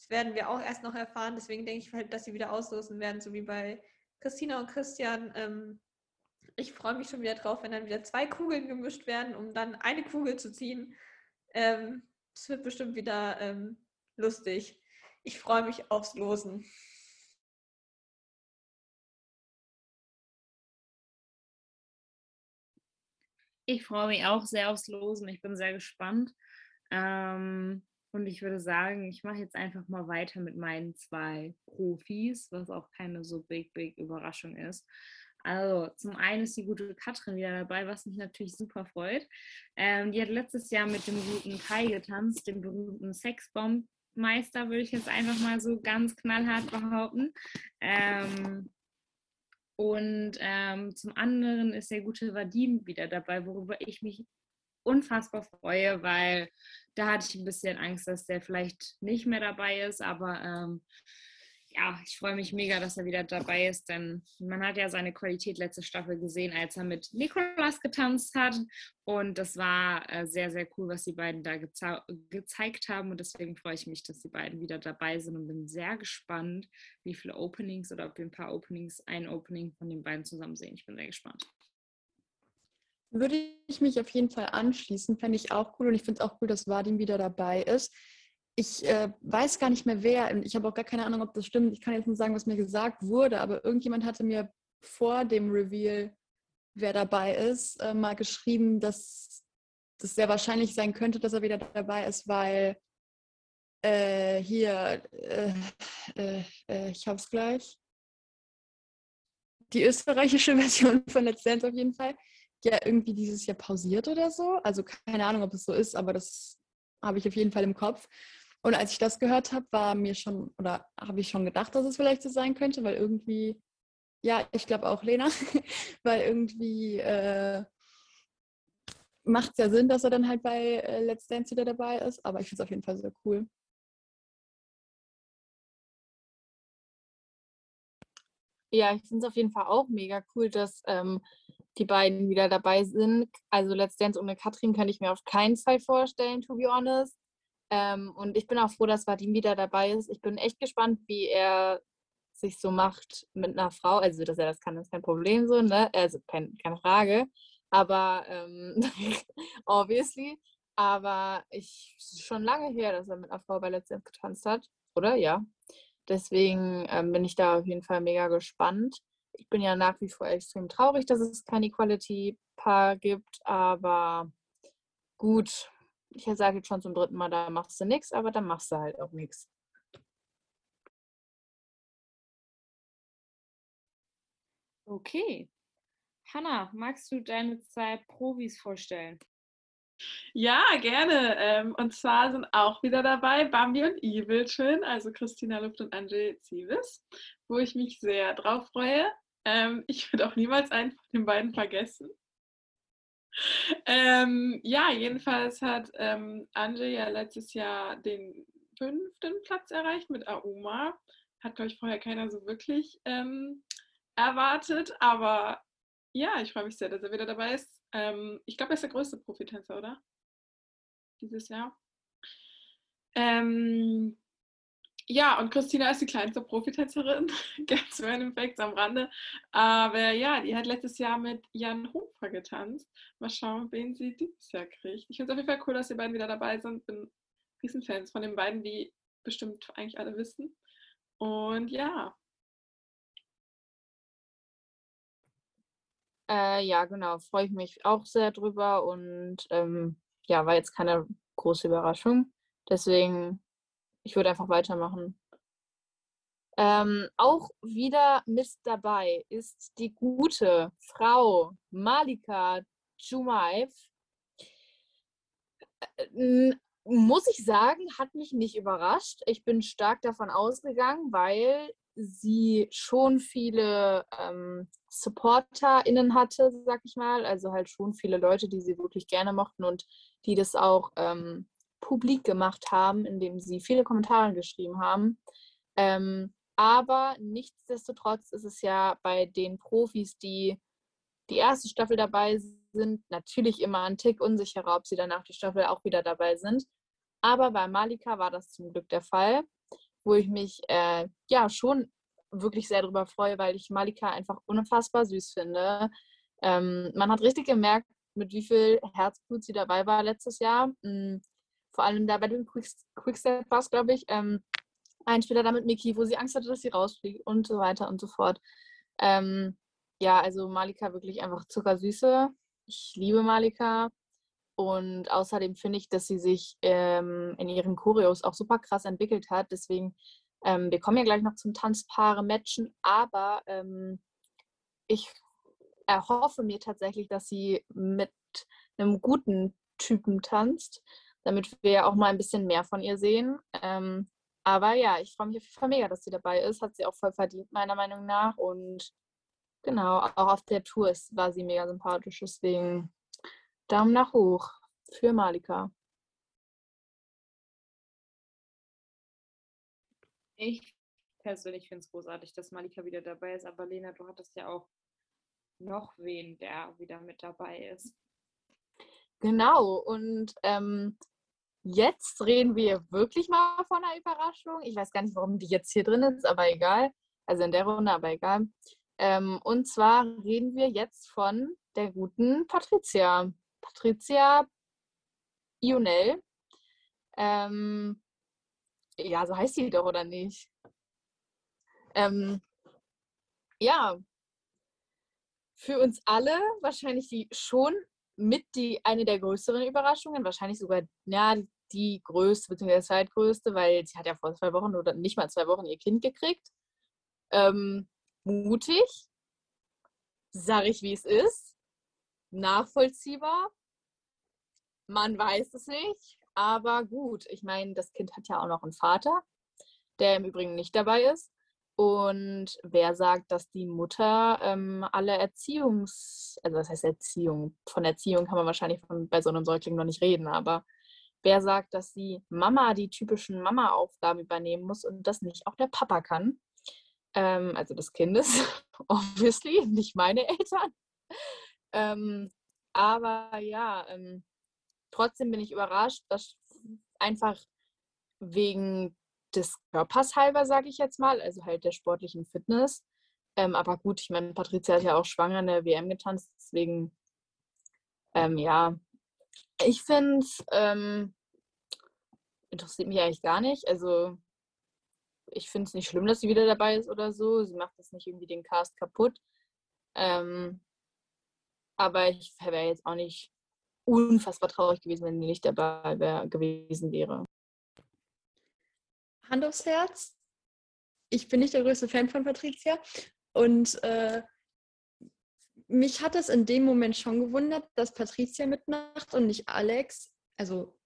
S2: das werden wir auch erst noch erfahren, deswegen denke ich halt, dass sie wieder auslosen werden, so wie bei Christina und Christian. Ähm, ich freue mich schon wieder drauf, wenn dann wieder zwei Kugeln gemischt werden, um dann eine Kugel zu ziehen. Ähm, es wird bestimmt wieder ähm, lustig. Ich freue mich aufs Losen.
S3: Ich freue mich auch sehr aufs Losen. Ich bin sehr gespannt. Ähm, und ich würde sagen, ich mache jetzt einfach mal weiter mit meinen zwei Profis, was auch keine so big, big Überraschung ist. Also zum einen ist die gute Katrin wieder dabei, was mich natürlich super freut. Ähm, die hat letztes Jahr mit dem guten Kai getanzt, dem berühmten Sexbombmeister, würde ich jetzt einfach mal so ganz knallhart behaupten. Ähm, und ähm, zum anderen ist der gute Vadim wieder dabei, worüber ich mich unfassbar freue, weil da hatte ich ein bisschen Angst, dass der vielleicht nicht mehr dabei ist, aber ähm, ja, ich freue mich mega, dass er wieder dabei ist, denn man hat ja seine Qualität letzte Staffel gesehen, als er mit Nikolas getanzt hat. Und das war äh, sehr, sehr cool, was die beiden da gezeigt haben. Und deswegen freue ich mich, dass die beiden wieder dabei sind und bin sehr gespannt, wie viele Openings oder ob wir ein paar Openings, ein Opening von den beiden zusammen sehen. Ich bin sehr gespannt.
S4: Würde ich mich auf jeden Fall anschließen, fände ich auch cool. Und ich finde es auch cool, dass Vadim wieder dabei ist ich äh, weiß gar nicht mehr wer, ich habe auch gar keine Ahnung, ob das stimmt. Ich kann jetzt nur sagen, was mir gesagt wurde, aber irgendjemand hatte mir vor dem Reveal, wer dabei ist, äh, mal geschrieben, dass das sehr wahrscheinlich sein könnte, dass er wieder dabei ist, weil äh, hier, äh, äh, äh, ich habe es gleich, die österreichische Version von Let's Dance auf jeden Fall, ja irgendwie dieses Jahr pausiert oder so. Also keine Ahnung, ob es so ist, aber das habe ich auf jeden Fall im Kopf. Und als ich das gehört habe, war mir schon, oder habe ich schon gedacht, dass es vielleicht so sein könnte, weil irgendwie, ja, ich glaube auch Lena, weil irgendwie äh, macht es ja Sinn, dass er dann halt bei äh, Let's Dance wieder dabei ist, aber ich finde es auf jeden Fall sehr cool.
S6: Ja, ich finde es auf jeden Fall auch mega cool, dass ähm, die beiden wieder dabei sind. Also Let's Dance ohne Katrin kann ich mir auf keinen Fall vorstellen, to be honest. Ähm, und ich bin auch froh, dass Vadim wieder dabei ist. Ich bin echt gespannt, wie er sich so macht mit einer Frau. Also, dass er das kann, ist kein Problem so, ne? Also, kein, keine Frage. Aber, ähm, obviously. Aber ich schon lange her, dass er mit einer Frau bei Let's Dance getanzt hat, oder? Ja. Deswegen ähm, bin ich da auf jeden Fall mega gespannt. Ich bin ja nach wie vor extrem traurig, dass es kein Equality-Paar gibt, aber gut, ich sage jetzt schon zum dritten Mal, da machst du nichts, aber dann machst du halt auch nichts.
S3: Okay. Hanna, magst du deine zwei Profis vorstellen?
S5: Ja, gerne. Ähm, und zwar sind auch wieder dabei Bambi und Evil schön, also Christina Luft und Angel Zivis, wo ich mich sehr drauf freue. Ähm, ich würde auch niemals einen von den beiden vergessen ähm, ja, jedenfalls hat Anje ja letztes Jahr den fünften Platz erreicht mit Auma. Hat, glaube ich, vorher keiner so wirklich erwartet. Aber ja, ich freue mich sehr, dass er wieder dabei ist. Ähm, ich glaube, er ist der größte Profitänzer, oder? Dieses Jahr. Ähm, ja, und Christina ist die kleinste Profitänzerin, ganz random Facts am Rande. Aber ja, die hat letztes Jahr mit Jan Hofer getanzt. Mal schauen, wen sie dieses Jahr kriegt. Ich finde es auf jeden Fall cool, dass die beiden wieder dabei sind. Bin Riesenfans von den beiden, wie bestimmt eigentlich alle wissen. Und ja.
S6: Äh, ja, genau, freue ich mich auch sehr drüber und ähm, ja, war jetzt keine große Überraschung. Deswegen, ich würde einfach weitermachen. Ähm, auch wieder mit dabei ist die gute Frau Malika Jumaev. Äh, muss ich sagen, hat mich nicht überrascht. Ich bin stark davon ausgegangen, weil sie schon viele ähm, SupporterInnen hatte, sag ich mal. Also halt schon viele Leute, die sie wirklich gerne mochten und die das auch ähm, publik gemacht haben, indem sie viele Kommentare geschrieben haben. Ähm, aber nichtsdestotrotz ist es ja bei den Profis, die die erste Staffel dabei sind, natürlich immer ein Tick unsicherer, ob sie danach die Staffel auch wieder dabei sind. Aber bei Malika war das zum Glück der Fall, wo ich mich äh, ja schon wirklich sehr darüber freue, weil ich Malika einfach unfassbar süß finde. Ähm, man hat richtig gemerkt, mit wie viel Herzblut sie dabei war letztes Jahr. Mhm. Vor allem da bei dem Quickstep war es, glaube ich, ähm, ein Spieler da mit Miki, wo sie Angst hatte, dass sie rausfliegt und so weiter und so fort. Ähm, ja, also Malika wirklich einfach zuckersüße. Ich liebe Malika. Und außerdem finde ich, dass sie sich ähm, in ihren Choreos auch super krass entwickelt hat. Deswegen, ähm, wir kommen ja gleich noch zum Tanzpaare-Matchen, aber ähm, ich erhoffe mir tatsächlich, dass sie mit einem guten Typen tanzt, damit wir auch mal ein bisschen mehr von ihr sehen. Ähm, aber ja, ich freue mich auf jeden Fall mega, dass sie dabei ist. Hat sie auch voll verdient, meiner Meinung nach. Und genau, auch auf der Tour war sie mega sympathisch. Deswegen Daumen nach hoch für Malika.
S3: Ich persönlich finde es großartig, dass Malika wieder dabei ist. Aber Lena, du hattest ja auch noch wen, der wieder mit dabei ist.
S6: Genau, und ähm, Jetzt reden wir wirklich mal von einer Überraschung. Ich weiß gar nicht, warum die jetzt hier drin ist, aber egal. Also in der Runde, aber egal. Ähm, und zwar reden wir jetzt von der guten Patricia. Patricia Ionel. Ähm, ja, so heißt sie doch, oder nicht? Ähm, ja, für uns alle wahrscheinlich die schon mit die eine der größeren Überraschungen, wahrscheinlich sogar ja, die größte bzw. zweitgrößte, weil sie hat ja vor zwei Wochen oder nicht mal zwei Wochen ihr Kind gekriegt. Ähm, mutig, sage ich, wie es ist, nachvollziehbar. Man weiß es nicht, aber gut. Ich meine, das Kind hat ja auch noch einen Vater, der im Übrigen nicht dabei ist. Und wer sagt, dass die Mutter ähm, alle Erziehungs-, also was heißt Erziehung? Von Erziehung kann man wahrscheinlich von, bei so einem Säugling noch nicht reden, aber wer sagt, dass die Mama die typischen Mama-Aufgaben übernehmen muss und das nicht auch der Papa kann? Ähm, also des Kindes, obviously, nicht meine Eltern. Ähm, aber ja, ähm, trotzdem bin ich überrascht, dass einfach wegen des Körpers halber, sage ich jetzt mal, also halt der sportlichen Fitness. Ähm, aber gut, ich meine, Patricia hat ja auch schwanger in der WM getanzt, deswegen, ähm, ja, ich finde es, ähm, interessiert mich eigentlich gar nicht. Also, ich finde es nicht schlimm, dass sie wieder dabei ist oder so. Sie macht jetzt nicht irgendwie den Cast kaputt. Ähm, aber ich wäre jetzt auch nicht unfassbar traurig gewesen, wenn sie nicht dabei wär, gewesen wäre.
S4: Hand aufs Herz. Ich bin nicht der größte Fan von Patricia. Und äh, mich hat es in dem Moment schon gewundert, dass Patricia mitmacht und nicht Alex. Also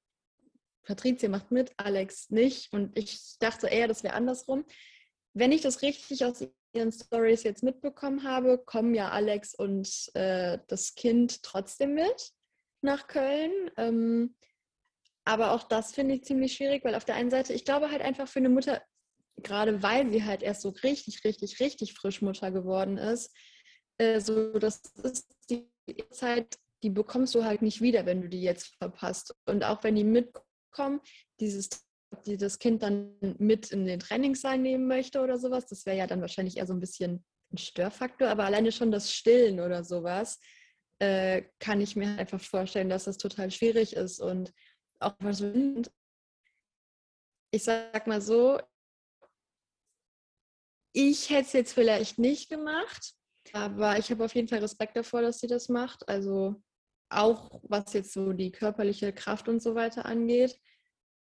S4: Patricia macht mit, Alex nicht. Und ich dachte eher, das wäre andersrum. Wenn ich das richtig aus ihren Stories jetzt mitbekommen habe, kommen ja Alex und äh, das Kind trotzdem mit nach Köln. Ähm, aber auch das finde ich ziemlich schwierig, weil auf der einen Seite, ich glaube halt einfach für eine Mutter, gerade weil sie halt erst so richtig, richtig, richtig frisch Mutter geworden ist, äh, so das ist die Zeit, die bekommst du halt nicht wieder, wenn du die jetzt verpasst. Und auch wenn die mitkommen, dieses die das Kind dann mit in den Trainingssaal nehmen möchte oder sowas, das wäre ja dann wahrscheinlich eher so ein bisschen ein Störfaktor, aber alleine schon das Stillen oder sowas, äh, kann ich mir einfach vorstellen, dass das total schwierig ist. Und auch was ich sag mal so, ich hätte es jetzt vielleicht nicht gemacht, Aber ich habe auf jeden Fall Respekt davor, dass sie das macht. Also auch was jetzt so die körperliche Kraft und so weiter angeht.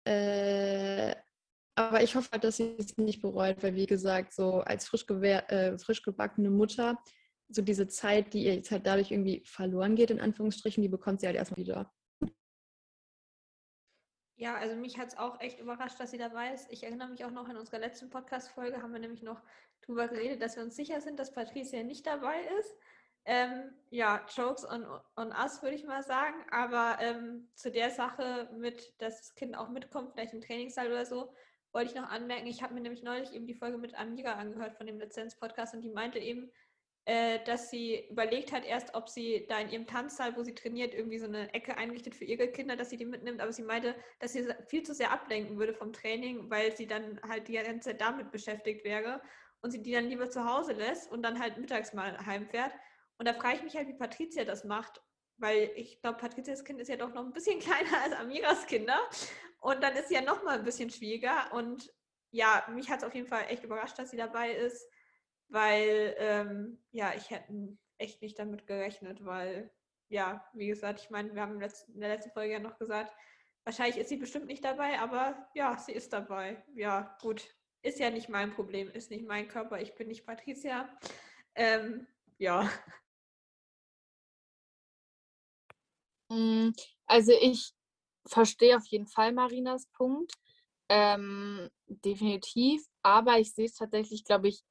S4: Äh, aber ich hoffe halt, dass sie es nicht bereut, weil wie gesagt, so als frisch, äh, frisch gebackene Mutter, so diese Zeit, die ihr jetzt halt dadurch irgendwie verloren geht, in Anführungsstrichen, die bekommt sie halt erstmal wieder.
S2: Ja, also mich hat es auch echt überrascht, dass sie dabei ist. Ich erinnere mich auch noch in unserer letzten Podcast-Folge, haben wir nämlich noch darüber geredet, dass wir uns sicher sind, dass Patricia nicht dabei ist. Ähm, ja, Jokes on, on us, würde ich mal sagen. Aber ähm, zu der Sache mit, dass das Kind auch mitkommt, vielleicht im Trainingssaal oder so, wollte ich noch anmerken. Ich habe mir nämlich neulich eben die Folge mit Amira angehört von dem Lizenz-Podcast und die meinte eben, äh, dass sie überlegt hat erst, ob sie da in ihrem Tanzsaal, wo sie trainiert, irgendwie so eine Ecke eingerichtet für ihre Kinder, dass sie die mitnimmt. Aber sie meinte, dass sie viel zu sehr ablenken würde vom Training, weil sie dann halt die ganze Zeit damit beschäftigt wäre und sie die dann lieber zu Hause lässt und dann halt mittags mal heimfährt. Und da frage ich mich halt, wie Patricia das macht, weil ich glaube, Patricias Kind ist ja doch noch ein bisschen kleiner als Amiras Kinder. Und dann ist sie ja noch mal ein bisschen schwieriger. Und ja, mich hat es auf jeden Fall echt überrascht, dass sie dabei ist weil ähm, ja, ich hätte echt nicht damit gerechnet, weil ja, wie gesagt, ich meine, wir haben in der letzten Folge ja noch gesagt, wahrscheinlich ist sie bestimmt nicht dabei, aber ja, sie ist dabei. Ja, gut, ist ja nicht mein Problem, ist nicht mein Körper, ich bin nicht Patricia. Ähm, ja.
S6: Mm, also ich verstehe auf jeden Fall Marinas Punkt. Ähm, definitiv. Aber ich sehe es tatsächlich, glaube ich,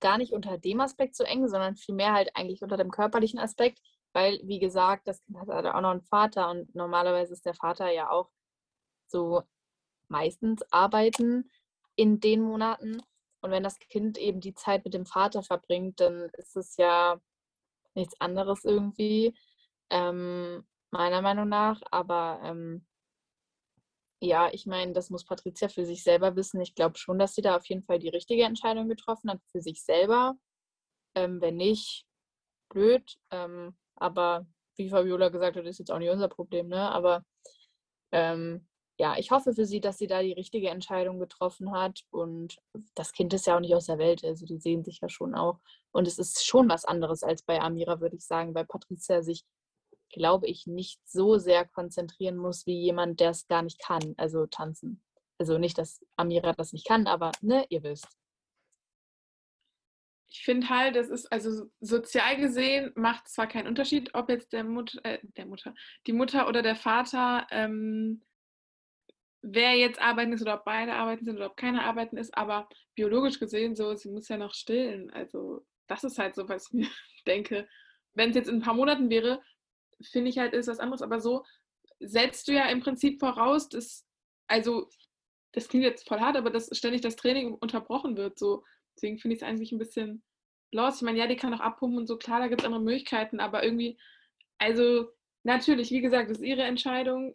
S6: gar nicht unter dem Aspekt so eng, sondern vielmehr halt eigentlich unter dem körperlichen Aspekt, weil, wie gesagt, das Kind hat halt auch noch einen Vater und normalerweise ist der Vater ja auch so meistens arbeiten in den Monaten. Und wenn das Kind eben die Zeit mit dem Vater verbringt, dann ist es ja nichts anderes irgendwie, ähm, meiner Meinung nach. Aber ähm, ja, ich meine, das muss Patricia für sich selber wissen. Ich glaube schon, dass sie da auf jeden Fall die richtige Entscheidung getroffen hat für sich selber. Ähm, wenn nicht, blöd. Ähm, aber wie Fabiola gesagt hat, ist jetzt auch nicht unser Problem, ne? Aber ähm, ja, ich hoffe für sie, dass sie da die richtige Entscheidung getroffen hat. Und das Kind ist ja auch nicht aus der Welt, also die sehen sich ja schon auch. Und es ist schon was anderes als bei Amira, würde ich sagen, weil Patricia sich glaube ich, nicht so sehr konzentrieren muss wie jemand, der es gar nicht kann, also tanzen. Also nicht, dass Amira das nicht kann, aber ne, ihr wisst.
S5: Ich finde halt, das ist, also sozial gesehen macht zwar keinen Unterschied, ob jetzt der Mutter, äh, der Mutter, die Mutter oder der Vater, ähm, wer jetzt arbeiten ist oder ob beide arbeiten sind oder ob keiner arbeiten ist, aber biologisch gesehen so, sie muss ja noch stillen. Also das ist halt so, was ich mir denke. Wenn es jetzt in ein paar Monaten wäre, finde ich halt, ist was anderes. Aber so setzt du ja im Prinzip voraus, dass, also, das klingt jetzt voll hart, aber dass ständig das Training unterbrochen wird. So. Deswegen finde ich es eigentlich ein bisschen los. Ich meine, ja, die kann auch abpumpen und so, klar, da gibt es andere Möglichkeiten, aber irgendwie, also natürlich, wie gesagt, das ist ihre Entscheidung.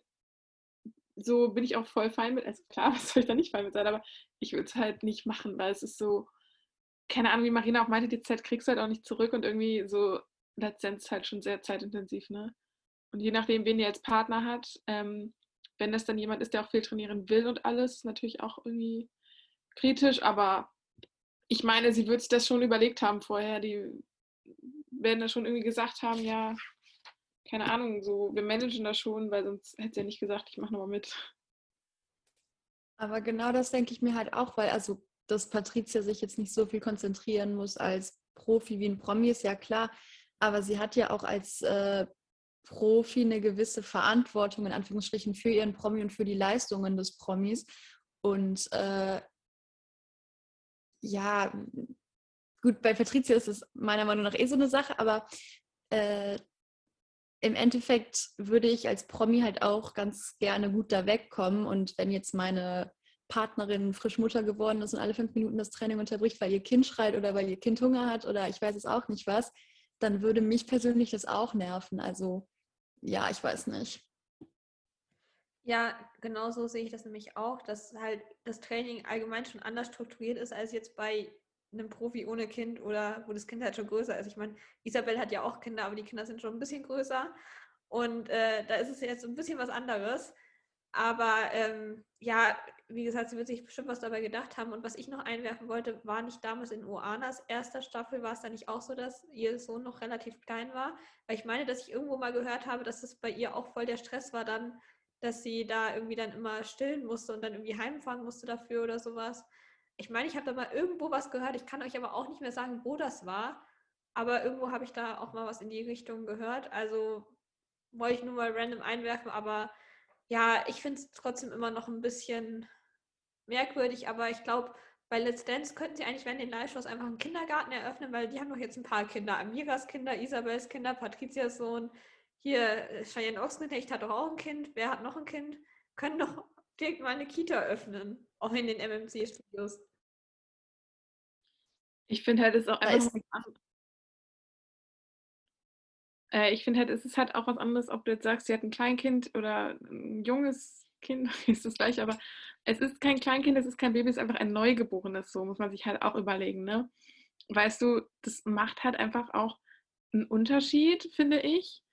S5: So bin ich auch voll fein mit. Also klar, was soll ich da nicht fein mit sein, aber ich würde es halt nicht machen, weil es ist so, keine Ahnung, wie Marina auch meinte, die Zeit kriegst du halt auch nicht zurück und irgendwie so letztendlich halt schon sehr zeitintensiv, ne? Und je nachdem, wen ihr als Partner hat, ähm, wenn das dann jemand ist, der auch viel trainieren will und alles, natürlich auch irgendwie kritisch, aber ich meine, sie wird sich das schon überlegt haben vorher. Die werden da schon irgendwie gesagt haben, ja, keine Ahnung, so, wir managen das schon, weil sonst hätte sie ja nicht gesagt, ich mache nochmal mit.
S4: Aber genau das denke ich mir halt auch, weil also, dass Patricia sich jetzt nicht so viel konzentrieren muss als Profi wie ein Promi ist ja klar, aber sie hat ja auch als äh, Profi eine gewisse Verantwortung in Anführungsstrichen für ihren Promi und für die Leistungen des Promis. Und äh, ja, gut, bei Patricia ist es meiner Meinung nach eh so eine Sache, aber äh, im Endeffekt würde ich als Promi halt auch ganz gerne gut da wegkommen. Und wenn jetzt meine Partnerin frisch Mutter geworden ist und alle fünf Minuten das Training unterbricht, weil ihr Kind schreit oder weil ihr Kind Hunger hat oder ich weiß es auch nicht was, dann würde mich persönlich das auch nerven. Also ja, ich weiß nicht.
S2: Ja, genau so sehe ich das nämlich auch, dass halt das Training allgemein schon anders strukturiert ist als jetzt bei einem Profi ohne Kind oder wo das Kind halt schon größer ist. Ich meine, Isabel hat ja auch Kinder, aber die Kinder sind schon ein bisschen größer. Und äh, da ist es jetzt ein bisschen was anderes. Aber ähm, ja, wie gesagt, sie wird sich bestimmt was dabei gedacht haben. Und was ich noch einwerfen wollte, war nicht damals in Oanas erster Staffel, war es da nicht auch so, dass ihr Sohn noch relativ klein war? Weil ich meine, dass ich irgendwo mal gehört habe, dass es bei ihr auch voll der Stress war dann, dass sie da irgendwie dann immer stillen musste und dann irgendwie heimfahren musste dafür oder sowas. Ich meine, ich habe da mal irgendwo was gehört. Ich kann euch aber auch nicht mehr sagen, wo das war. Aber irgendwo habe ich da auch mal was in die Richtung gehört. Also wollte ich nur mal random einwerfen, aber ja, ich finde es trotzdem immer noch ein bisschen merkwürdig, aber ich glaube, bei Let's Dance könnten sie eigentlich während den Live-Shows einfach einen Kindergarten eröffnen, weil die haben doch jetzt ein paar Kinder. Amiras Kinder, Isabels Kinder, Patrizias Sohn. Hier, äh, Cheyenne Ochsenknecht hat doch auch ein Kind. Wer hat noch ein Kind? Können doch direkt mal eine Kita öffnen, auch in den MMC-Studios.
S5: Ich finde halt, es ist auch einfach äh, ich finde halt, es ist halt auch was anderes, ob du jetzt sagst, sie hat ein Kleinkind oder ein junges Kind, ist das gleich, aber es ist kein Kleinkind, es ist kein Baby, es ist einfach ein Neugeborenes, so muss man sich halt auch überlegen, ne? Weißt du, das macht halt einfach auch einen Unterschied, finde ich.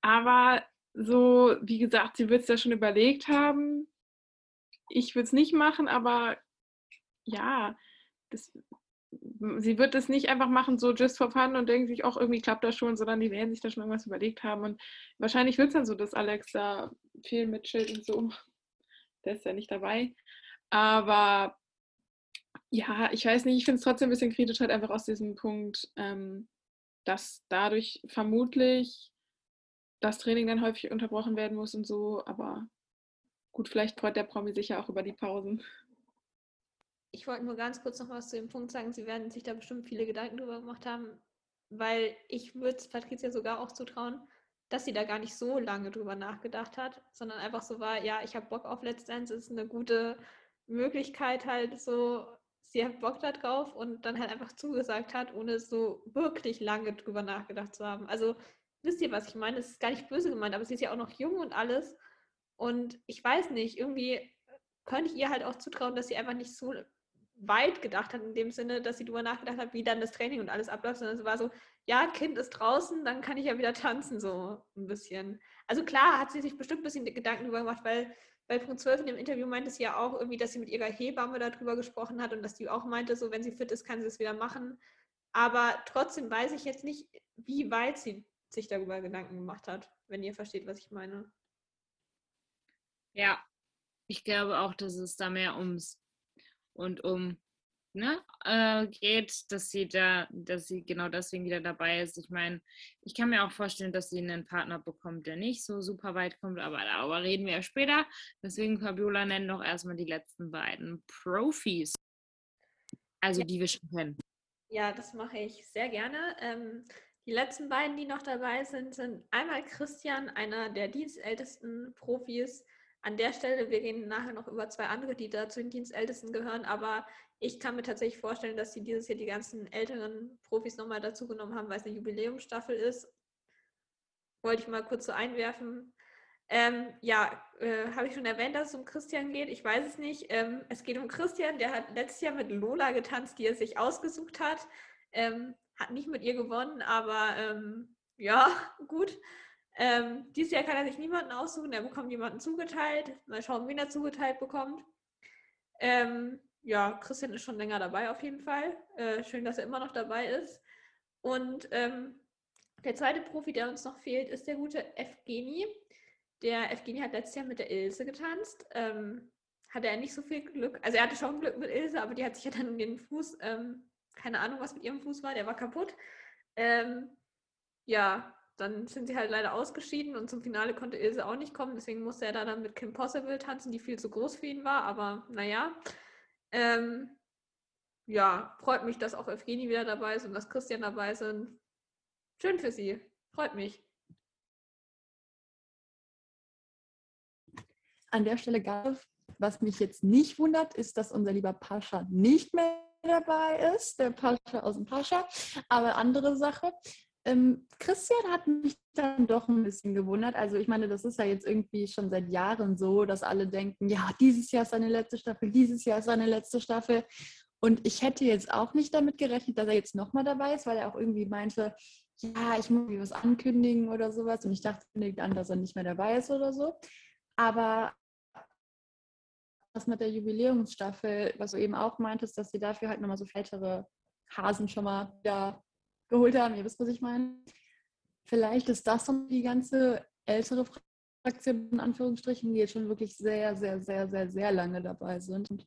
S5: Aber so, wie gesagt, sie wird es ja schon überlegt haben. Ich würde es nicht machen, aber ja, das sie wird es nicht einfach machen, so just for fun und denken sich, auch irgendwie klappt das schon, sondern die werden sich da schon irgendwas überlegt haben. Und wahrscheinlich wird es dann so, dass Alex da viel mitchillt und so. Der ist ja nicht dabei. Aber ja, ich weiß nicht, ich finde es trotzdem ein bisschen kritisch, halt einfach aus diesem Punkt, ähm, dass dadurch vermutlich das Training dann häufig unterbrochen werden muss und so. Aber gut, vielleicht freut der Promi sich ja auch über die Pausen
S2: ich wollte nur ganz kurz noch was zu dem Punkt sagen. Sie werden sich da bestimmt viele Gedanken drüber gemacht haben, weil ich würde es Patricia sogar auch zutrauen, dass sie da gar nicht so lange drüber nachgedacht hat, sondern einfach so war, ja, ich habe Bock auf Let's Dance, ist eine gute Möglichkeit halt so, sie hat Bock da drauf und dann halt einfach zugesagt hat, ohne so wirklich lange drüber nachgedacht zu haben. Also wisst ihr, was ich meine? Es ist gar nicht böse gemeint, aber sie ist ja auch noch jung und alles. Und ich weiß nicht, irgendwie könnte ich ihr halt auch zutrauen, dass sie einfach nicht so weit gedacht hat, in dem Sinne, dass sie darüber nachgedacht hat, wie dann das Training und alles abläuft, sondern es war so, ja, Kind ist draußen, dann kann ich ja wieder tanzen, so ein bisschen. Also klar hat sie sich bestimmt ein bisschen Gedanken darüber gemacht, weil bei Punkt 12 in dem Interview meinte sie ja auch irgendwie, dass sie mit ihrer Hebamme darüber gesprochen hat und dass die auch meinte, so wenn sie fit ist, kann sie es wieder machen. Aber trotzdem weiß ich jetzt nicht, wie weit sie sich darüber Gedanken gemacht hat, wenn ihr versteht, was ich meine.
S3: Ja, ich glaube auch, dass es da mehr ums und um ne, äh, geht, dass sie da, dass sie genau deswegen wieder dabei ist. Ich meine, ich kann mir auch vorstellen, dass sie einen Partner bekommt, der nicht so super weit kommt, aber darüber reden wir ja später. Deswegen, Fabiola, nennen doch erstmal die letzten beiden Profis. Also,
S2: ja.
S3: die wir schon kennen.
S2: Ja, das mache ich sehr gerne. Ähm, die letzten beiden, die noch dabei sind, sind einmal Christian, einer der dienstältesten Profis, an der Stelle, wir gehen nachher noch über zwei andere, die da zu den Dienstältesten gehören, aber ich kann mir tatsächlich vorstellen, dass sie dieses Jahr die ganzen älteren Profis nochmal dazugenommen haben, weil es eine Jubiläumsstaffel ist. Wollte ich mal kurz so einwerfen. Ähm, ja, äh, habe ich schon erwähnt, dass es um Christian geht? Ich weiß es nicht. Ähm, es geht um Christian, der hat letztes Jahr mit Lola getanzt, die er sich ausgesucht hat. Ähm, hat nicht mit ihr gewonnen, aber ähm, ja, gut. Ähm, dieses Jahr kann er sich niemanden aussuchen, er bekommt jemanden zugeteilt. Mal schauen, wen er zugeteilt bekommt. Ähm, ja, Christian ist schon länger dabei auf jeden Fall. Äh, schön, dass er immer noch dabei ist. Und ähm, der zweite Profi, der uns noch fehlt, ist der gute Evgeni. Der Evgeni hat letztes Jahr mit der Ilse getanzt. Ähm, hatte er nicht so viel Glück. Also er hatte schon Glück mit Ilse, aber die hat sich ja dann den Fuß, ähm, keine Ahnung, was mit ihrem Fuß war, der war kaputt. Ähm, ja, dann sind sie halt leider ausgeschieden und zum Finale konnte Ilse auch nicht kommen. Deswegen musste er da dann mit Kim Possible tanzen, die viel zu groß für ihn war. Aber naja. Ähm, ja, freut mich, dass auch Evgeni wieder dabei ist und dass Christian dabei sind. Schön für sie. Freut mich.
S4: An der Stelle, Gareth, was mich jetzt nicht wundert, ist, dass unser lieber Pascha nicht mehr dabei ist, der Pascha aus dem Pascha. Aber andere Sache, ähm, Christian hat mich dann doch ein bisschen gewundert. Also ich meine, das ist ja jetzt irgendwie schon seit Jahren so, dass alle denken, ja, dieses Jahr ist seine letzte Staffel, dieses Jahr ist seine letzte Staffel. Und ich hätte jetzt auch nicht damit gerechnet, dass er jetzt nochmal dabei ist, weil er auch irgendwie meinte, ja, ich muss was ankündigen oder sowas. Und ich dachte, liegt an, dass er nicht mehr dabei ist oder so. Aber
S7: das mit der Jubiläumsstaffel, was du eben auch meintest, dass sie dafür halt nochmal so ältere Hasen schon mal wieder geholt haben. Ihr wisst, was ich meine. Vielleicht ist das dann die ganze ältere Fraktion, in Anführungsstrichen, die jetzt schon wirklich sehr, sehr, sehr, sehr, sehr lange dabei sind.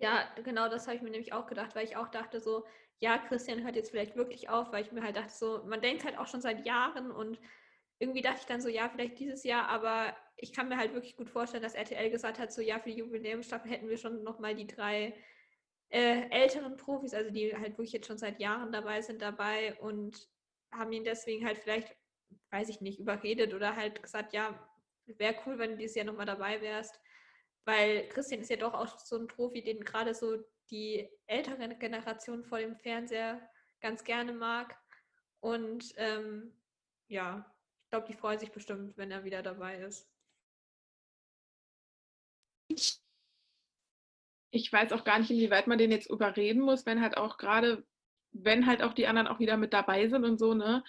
S2: Ja, genau das habe ich mir nämlich auch gedacht, weil ich auch dachte so, ja, Christian hört jetzt vielleicht wirklich auf, weil ich mir halt dachte so, man denkt halt auch schon seit Jahren und irgendwie dachte ich dann so, ja, vielleicht dieses Jahr, aber ich kann mir halt wirklich gut vorstellen, dass RTL gesagt hat, so ja, für die Jubiläumsstaffel hätten wir schon nochmal die drei äh, älteren Profis, also die halt wirklich jetzt schon seit Jahren dabei sind, dabei und haben ihn deswegen halt vielleicht, weiß ich nicht, überredet oder halt gesagt, ja, wäre cool, wenn du dieses Jahr nochmal dabei wärst. Weil Christian ist ja doch auch so ein Profi, den gerade so die ältere Generation vor dem Fernseher ganz gerne mag. Und ähm, ja, ich glaube, die freuen sich bestimmt, wenn er wieder dabei ist.
S5: Ich weiß auch gar nicht, inwieweit man den jetzt überreden muss, wenn halt auch gerade, wenn halt auch die anderen auch wieder mit dabei sind und so, ne?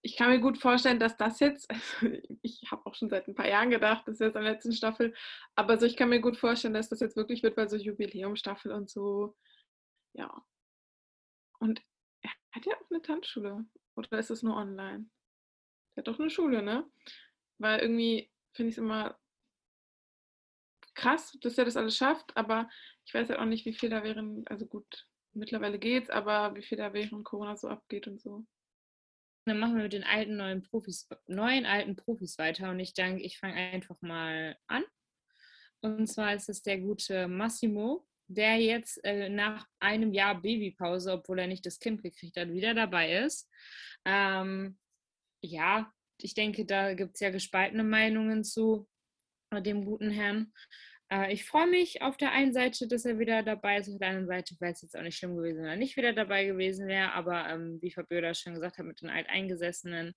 S5: Ich kann mir gut vorstellen, dass das jetzt, also ich habe auch schon seit ein paar Jahren gedacht, das ist jetzt in der letzten Staffel, aber so, ich kann mir gut vorstellen, dass das jetzt wirklich wird, weil so Jubiläumstaffel und so, ja. Und er hat ja auch eine Tanzschule. Oder ist es nur online? Er hat doch eine Schule, ne? Weil irgendwie finde ich es immer krass, dass er das alles schafft, aber ich weiß halt auch nicht, wie viel da während, also gut, mittlerweile geht's, aber wie viel da während Corona so abgeht und so.
S3: Dann machen wir mit den alten, neuen Profis, neuen, alten Profis weiter und ich denke, ich fange einfach mal an. Und zwar ist es der gute Massimo, der jetzt äh, nach einem Jahr Babypause, obwohl er nicht das Kind gekriegt hat, wieder dabei ist. Ähm, ja, ich denke, da gibt es ja gespaltene Meinungen zu dem guten Herrn. Äh, ich freue mich auf der einen Seite, dass er wieder dabei ist, auf der anderen Seite wäre es jetzt auch nicht schlimm gewesen, wenn er nicht wieder dabei gewesen wäre. Aber ähm, wie Fabiola schon gesagt hat, mit den Alteingesessenen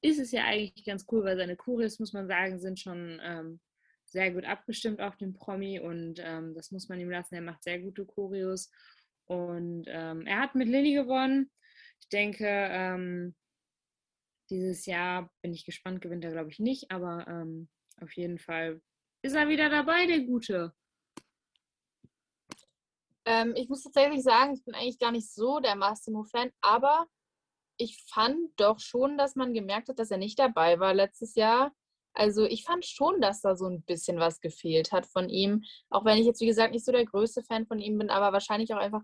S3: ist es ja eigentlich ganz cool, weil seine Kurios, muss man sagen, sind schon ähm, sehr gut abgestimmt auf den Promi und ähm, das muss man ihm lassen. Er macht sehr gute Kurios und ähm, er hat mit Lilly gewonnen. Ich denke, ähm, dieses Jahr bin ich gespannt, gewinnt er glaube ich nicht, aber ähm, auf jeden Fall ist er wieder dabei, der Gute.
S6: Ähm, ich muss tatsächlich sagen, ich bin eigentlich gar nicht so der Massimo-Fan, aber ich fand doch schon, dass man gemerkt hat, dass er nicht dabei war letztes Jahr. Also ich fand schon, dass da so ein bisschen was gefehlt hat von ihm. Auch wenn ich jetzt, wie gesagt, nicht so der größte Fan von ihm bin, aber wahrscheinlich auch einfach,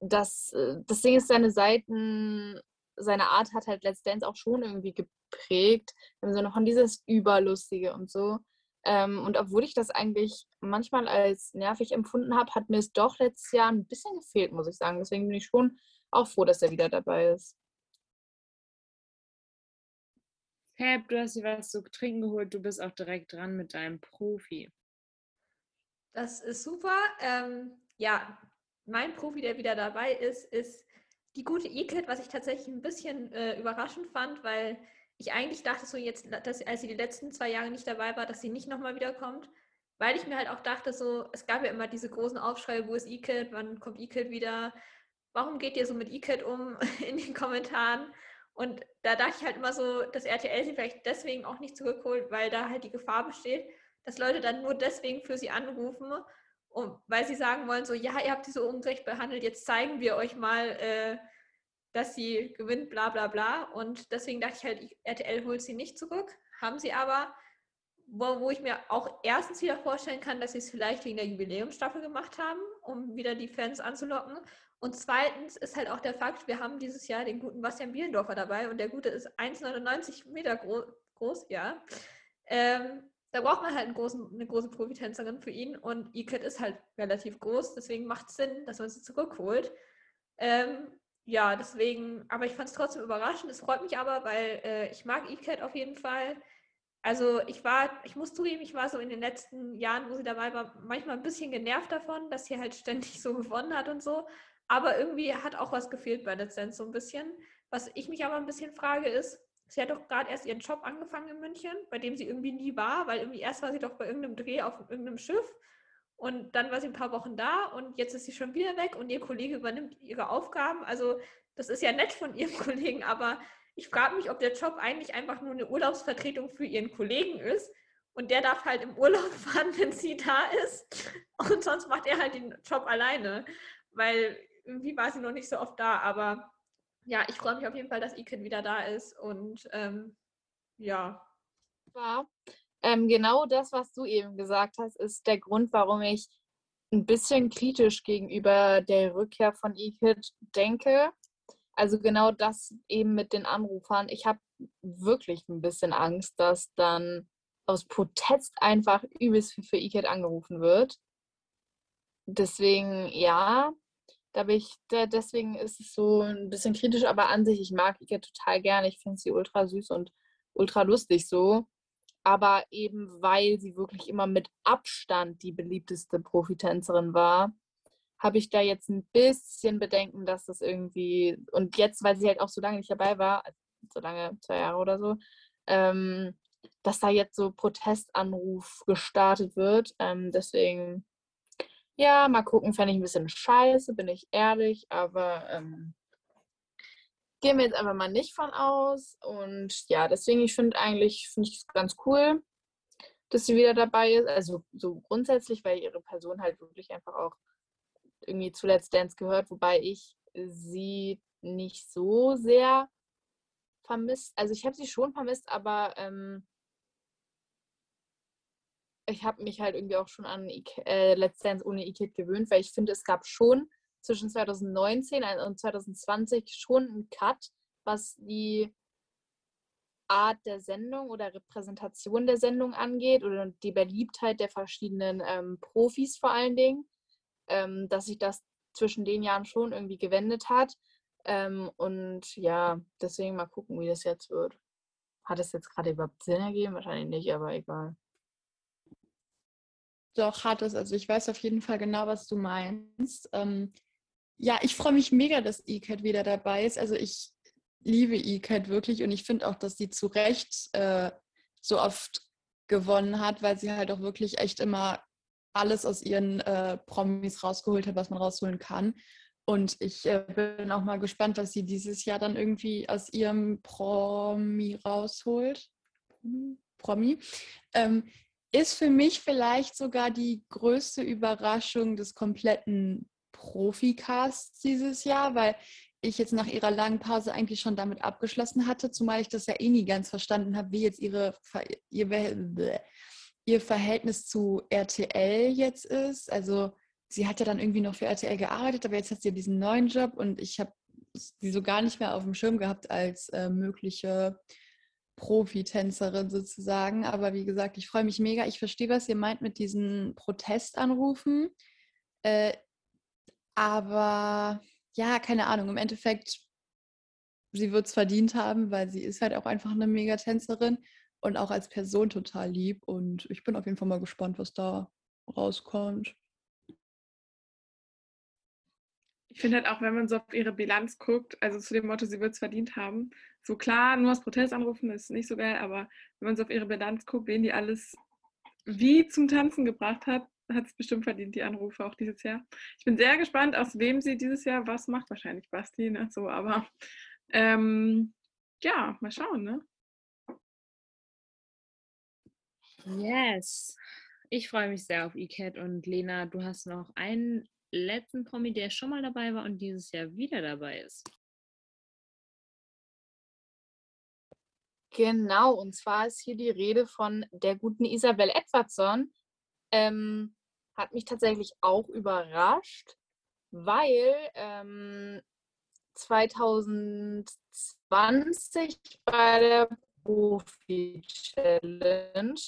S6: dass äh, das Ding ist, seine Seiten seine Art hat halt Let's Dance auch schon irgendwie geprägt. Im Sinne von dieses Überlustige und so. Ähm, und obwohl ich das eigentlich manchmal als nervig empfunden habe, hat mir es doch letztes Jahr ein bisschen gefehlt, muss ich sagen. Deswegen bin ich schon auch froh, dass er wieder dabei ist.
S3: Pep, du hast dir was zu trinken geholt, du bist auch direkt dran mit deinem Profi.
S2: Das ist super. Ähm, ja, mein Profi, der wieder dabei ist, ist die gute E-Kit, was ich tatsächlich ein bisschen äh, überraschend fand, weil ich eigentlich dachte so jetzt, dass als sie die letzten zwei Jahre nicht dabei war, dass sie nicht nochmal wiederkommt, weil ich mir halt auch dachte so, es gab ja immer diese großen Aufschrei, wo ist E-Kit, wann kommt E-Kit wieder, warum geht ihr so mit E-Kit um in den Kommentaren? Und da dachte ich halt immer so, dass RTL sie vielleicht deswegen auch nicht zurückholt, weil da halt die Gefahr besteht, dass Leute dann nur deswegen für sie anrufen und weil sie sagen wollen, so, ja, ihr habt sie so ungerecht behandelt, jetzt zeigen wir euch mal, äh, dass sie gewinnt, bla bla bla. Und deswegen dachte ich halt, RTL holt sie nicht zurück. Haben sie aber, wo, wo ich mir auch erstens wieder vorstellen kann, dass sie es vielleicht wegen der Jubiläumsstaffel gemacht haben, um wieder die Fans anzulocken. Und zweitens ist halt auch der Fakt, wir haben dieses Jahr den guten Bastian Bielendorfer dabei und der Gute ist 1,99 Meter groß, groß ja. Ähm, da braucht man halt großen, eine große Profitänzerin für ihn und Iket ist halt relativ groß, deswegen macht es Sinn, dass man sie zurückholt. Ähm, ja, deswegen, aber ich fand es trotzdem überraschend. Es freut mich aber, weil äh, ich mag Iket auf jeden Fall. Also ich war, ich muss zugeben, ich war so in den letzten Jahren, wo sie dabei war, manchmal ein bisschen genervt davon, dass sie halt ständig so gewonnen hat und so. Aber irgendwie hat auch was gefehlt bei Let's Dance so ein bisschen. Was ich mich aber ein bisschen frage ist, Sie hat doch gerade erst ihren Job angefangen in München, bei dem sie irgendwie nie war, weil irgendwie erst war sie doch bei irgendeinem Dreh auf irgendeinem Schiff und dann war sie ein paar Wochen da und jetzt ist sie schon wieder weg und ihr Kollege übernimmt ihre Aufgaben. Also das ist ja nett von ihrem Kollegen, aber ich frage mich, ob der Job eigentlich einfach nur eine Urlaubsvertretung für ihren Kollegen ist Und der darf halt im Urlaub fahren, wenn sie da ist. Und sonst macht er halt den Job alleine. Weil irgendwie war sie noch nicht so oft da. Aber ja, ich freue mich auf jeden Fall, dass Iken wieder da ist. Und ähm, ja.
S6: War. Ähm, genau das, was du eben gesagt hast, ist der Grund, warum ich ein bisschen kritisch gegenüber der Rückkehr von Iket denke. Also genau das eben mit den Anrufern. Ich habe wirklich ein bisschen Angst, dass dann aus Protest einfach übelst viel für Iket angerufen wird. Deswegen, ja, da bin ich, da, deswegen ist es so ein bisschen kritisch, aber an sich, ich mag Iket total gerne. Ich finde sie ultra süß und ultra lustig so. Aber eben weil sie wirklich immer mit Abstand die beliebteste Profitänzerin war, habe ich da jetzt ein bisschen Bedenken, dass das irgendwie, und jetzt, weil sie halt auch so lange nicht dabei war, also so lange, zwei Jahre oder so, ähm, dass da jetzt so Protestanruf gestartet wird. Ähm, deswegen, ja, mal gucken, fände ich ein bisschen scheiße, bin ich ehrlich, aber ähm, gehen wir jetzt einfach mal nicht von aus. Und ja, deswegen, ich finde eigentlich, finde ich es ganz cool, dass sie wieder dabei ist. Also so grundsätzlich, weil ihre Person halt wirklich einfach auch irgendwie zu Let's Dance gehört, wobei ich sie nicht so sehr vermisst. Also ich habe sie schon vermisst, aber ähm, ich habe mich halt irgendwie auch schon an äh, Let's Dance ohne E-Kid gewöhnt, weil ich finde, es gab schon zwischen 2019 und 2020 schon einen Cut, was die Art der Sendung oder Repräsentation der Sendung angeht oder die Beliebtheit der verschiedenen ähm, Profis vor allen Dingen, ähm, dass sich das zwischen den Jahren schon irgendwie gewendet hat. Ähm, und ja, deswegen mal gucken, wie das jetzt wird. Hat es jetzt gerade überhaupt Sinn ergeben? Wahrscheinlich nicht, aber egal.
S4: Doch, hat es. Also ich weiß auf jeden Fall genau, was du meinst. Ähm, ja, ich freue mich mega, dass ECAT wieder dabei ist. Also ich liebe ECAT wirklich und ich finde auch, dass sie zu Recht äh, so oft gewonnen hat, weil sie halt auch wirklich echt immer alles aus ihren äh, Promis rausgeholt hat, was man rausholen kann. Und ich äh, bin auch mal gespannt, was sie dieses Jahr dann irgendwie aus ihrem Promi rausholt. Promi. Ähm, ist für mich vielleicht sogar die größte Überraschung des kompletten Proficasts dieses Jahr, weil ich jetzt nach ihrer langen Pause eigentlich schon damit abgeschlossen hatte, zumal ich das ja eh nie ganz verstanden habe, wie jetzt ihre, ihr, ihr Verhältnis zu RTL jetzt ist. Also sie hat ja dann irgendwie noch für RTL gearbeitet, aber jetzt hat sie ja diesen neuen Job und ich habe sie so gar nicht mehr auf dem Schirm gehabt als äh, mögliche Profitänzerin sozusagen. Aber wie gesagt, ich freue mich mega. Ich verstehe, was ihr meint mit diesen Protestanrufen. Äh, aber ja, keine Ahnung. Im Endeffekt, sie wird es verdient haben, weil sie ist halt auch einfach eine Megatänzerin und auch als Person total lieb. Und ich bin auf jeden Fall mal gespannt, was da rauskommt.
S5: Ich finde halt auch, wenn man so auf ihre Bilanz guckt, also zu dem Motto, sie wird es verdient haben, so klar, nur aus Protest anrufen ist nicht so geil, aber wenn man so auf ihre Bilanz guckt, wen die alles wie zum Tanzen gebracht hat, hat es bestimmt verdient, die Anrufe auch dieses Jahr. Ich bin sehr gespannt, aus wem sie dieses Jahr was macht. Wahrscheinlich Basti, ne? So, aber ähm, ja, mal schauen, ne?
S3: Yes. Ich freue mich sehr auf ECAT und Lena, du hast noch einen letzten Promi, der schon mal dabei war und dieses Jahr wieder dabei ist.
S6: Genau, und zwar ist hier die Rede von der guten Isabel Edwardson. Ähm, hat mich tatsächlich auch überrascht, weil ähm, 2020 bei der Profi-Challenge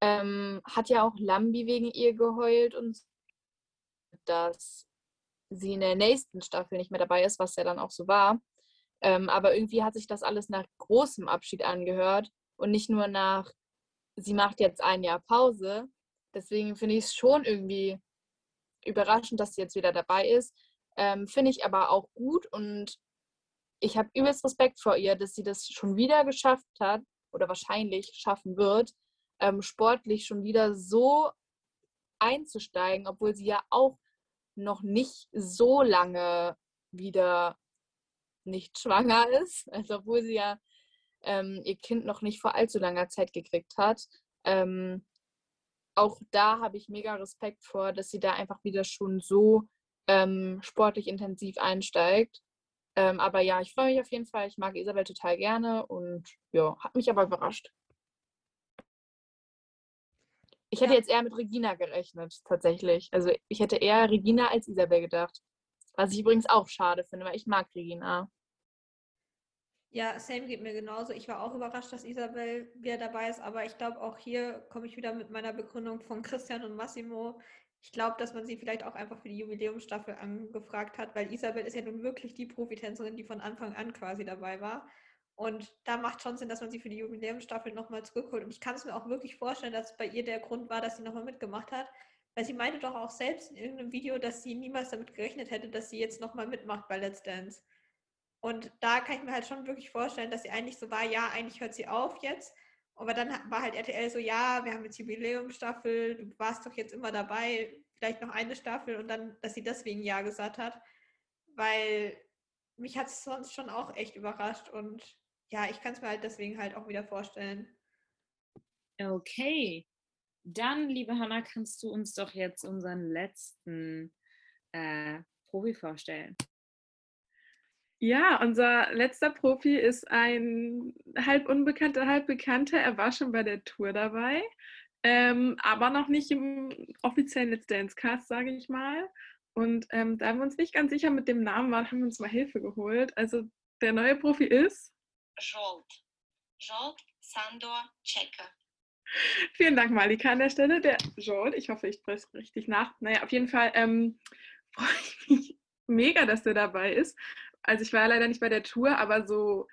S6: ähm, hat ja auch Lambi wegen ihr geheult und dass sie in der nächsten Staffel nicht mehr dabei ist, was ja dann auch so war. Ähm, aber irgendwie hat sich das alles nach großem Abschied angehört und nicht nur nach, sie macht jetzt ein Jahr Pause. Deswegen finde ich es schon irgendwie überraschend, dass sie jetzt wieder dabei ist. Ähm, finde ich aber auch gut und ich habe übelst Respekt vor ihr, dass sie das schon wieder geschafft hat oder wahrscheinlich schaffen wird, ähm, sportlich schon wieder so einzusteigen, obwohl sie ja auch noch nicht so lange wieder nicht schwanger ist, also obwohl sie ja ähm, ihr Kind noch nicht vor allzu langer Zeit gekriegt hat. Ähm, auch da habe ich mega Respekt vor, dass sie da einfach wieder schon so ähm, sportlich intensiv einsteigt. Ähm, aber ja, ich freue mich auf jeden Fall. Ich mag Isabel total gerne und ja, hat mich aber überrascht. Ich hätte
S2: Ja.
S6: jetzt eher mit Regina gerechnet, tatsächlich. Also ich hätte eher Regina als Isabel gedacht. Was ich übrigens auch schade finde, weil ich mag Regina.
S2: Ja, same geht mir genauso. Ich war auch überrascht, dass Isabel wieder dabei ist, aber ich glaube, auch hier komme ich wieder mit meiner Begründung von Christian und Massimo. Ich glaube, dass man sie vielleicht auch einfach für die Jubiläumsstaffel angefragt hat, weil Isabel ist ja nun wirklich die Profitänzerin, die von Anfang an quasi dabei war. Und da macht schon Sinn, dass man sie für die Jubiläumsstaffel nochmal zurückholt. Und ich kann es mir auch wirklich vorstellen, dass bei ihr der Grund war, dass sie nochmal mitgemacht hat. Weil sie meinte doch auch selbst in irgendeinem Video, dass sie niemals damit gerechnet hätte, dass sie jetzt nochmal mitmacht bei Let's Dance. Und da kann ich mir halt schon wirklich vorstellen, dass sie eigentlich so war, ja, eigentlich hört sie auf jetzt. Aber dann war halt RTL so, ja, wir haben jetzt Jubiläumsstaffel, du warst doch jetzt immer dabei, vielleicht noch eine Staffel und dann, dass sie deswegen Ja gesagt hat. Weil mich hat es sonst schon auch echt überrascht und ja, ich kann es mir halt deswegen halt auch wieder vorstellen.
S3: Okay. Dann, liebe Hanna, kannst du uns doch jetzt unseren letzten äh, Profi vorstellen.
S5: Ja, unser letzter Profi ist ein halb unbekannter, halb bekannter. Er war schon bei der Tour dabei, ähm, aber noch nicht im offiziellen Let's Dance Cast, sage ich mal. Und ähm, da wir uns nicht ganz sicher mit dem Namen waren, haben wir uns mal Hilfe geholt. Also der neue Profi ist?
S8: Jolt. Jolt Sandor Checker.
S5: Vielen Dank, Malika, an der Stelle. Der Jolt, ich hoffe, ich spreche es richtig nach. Naja, auf jeden Fall ähm, freue ich mich mega, dass der dabei ist. Also ich war leider nicht bei der Tour, aber so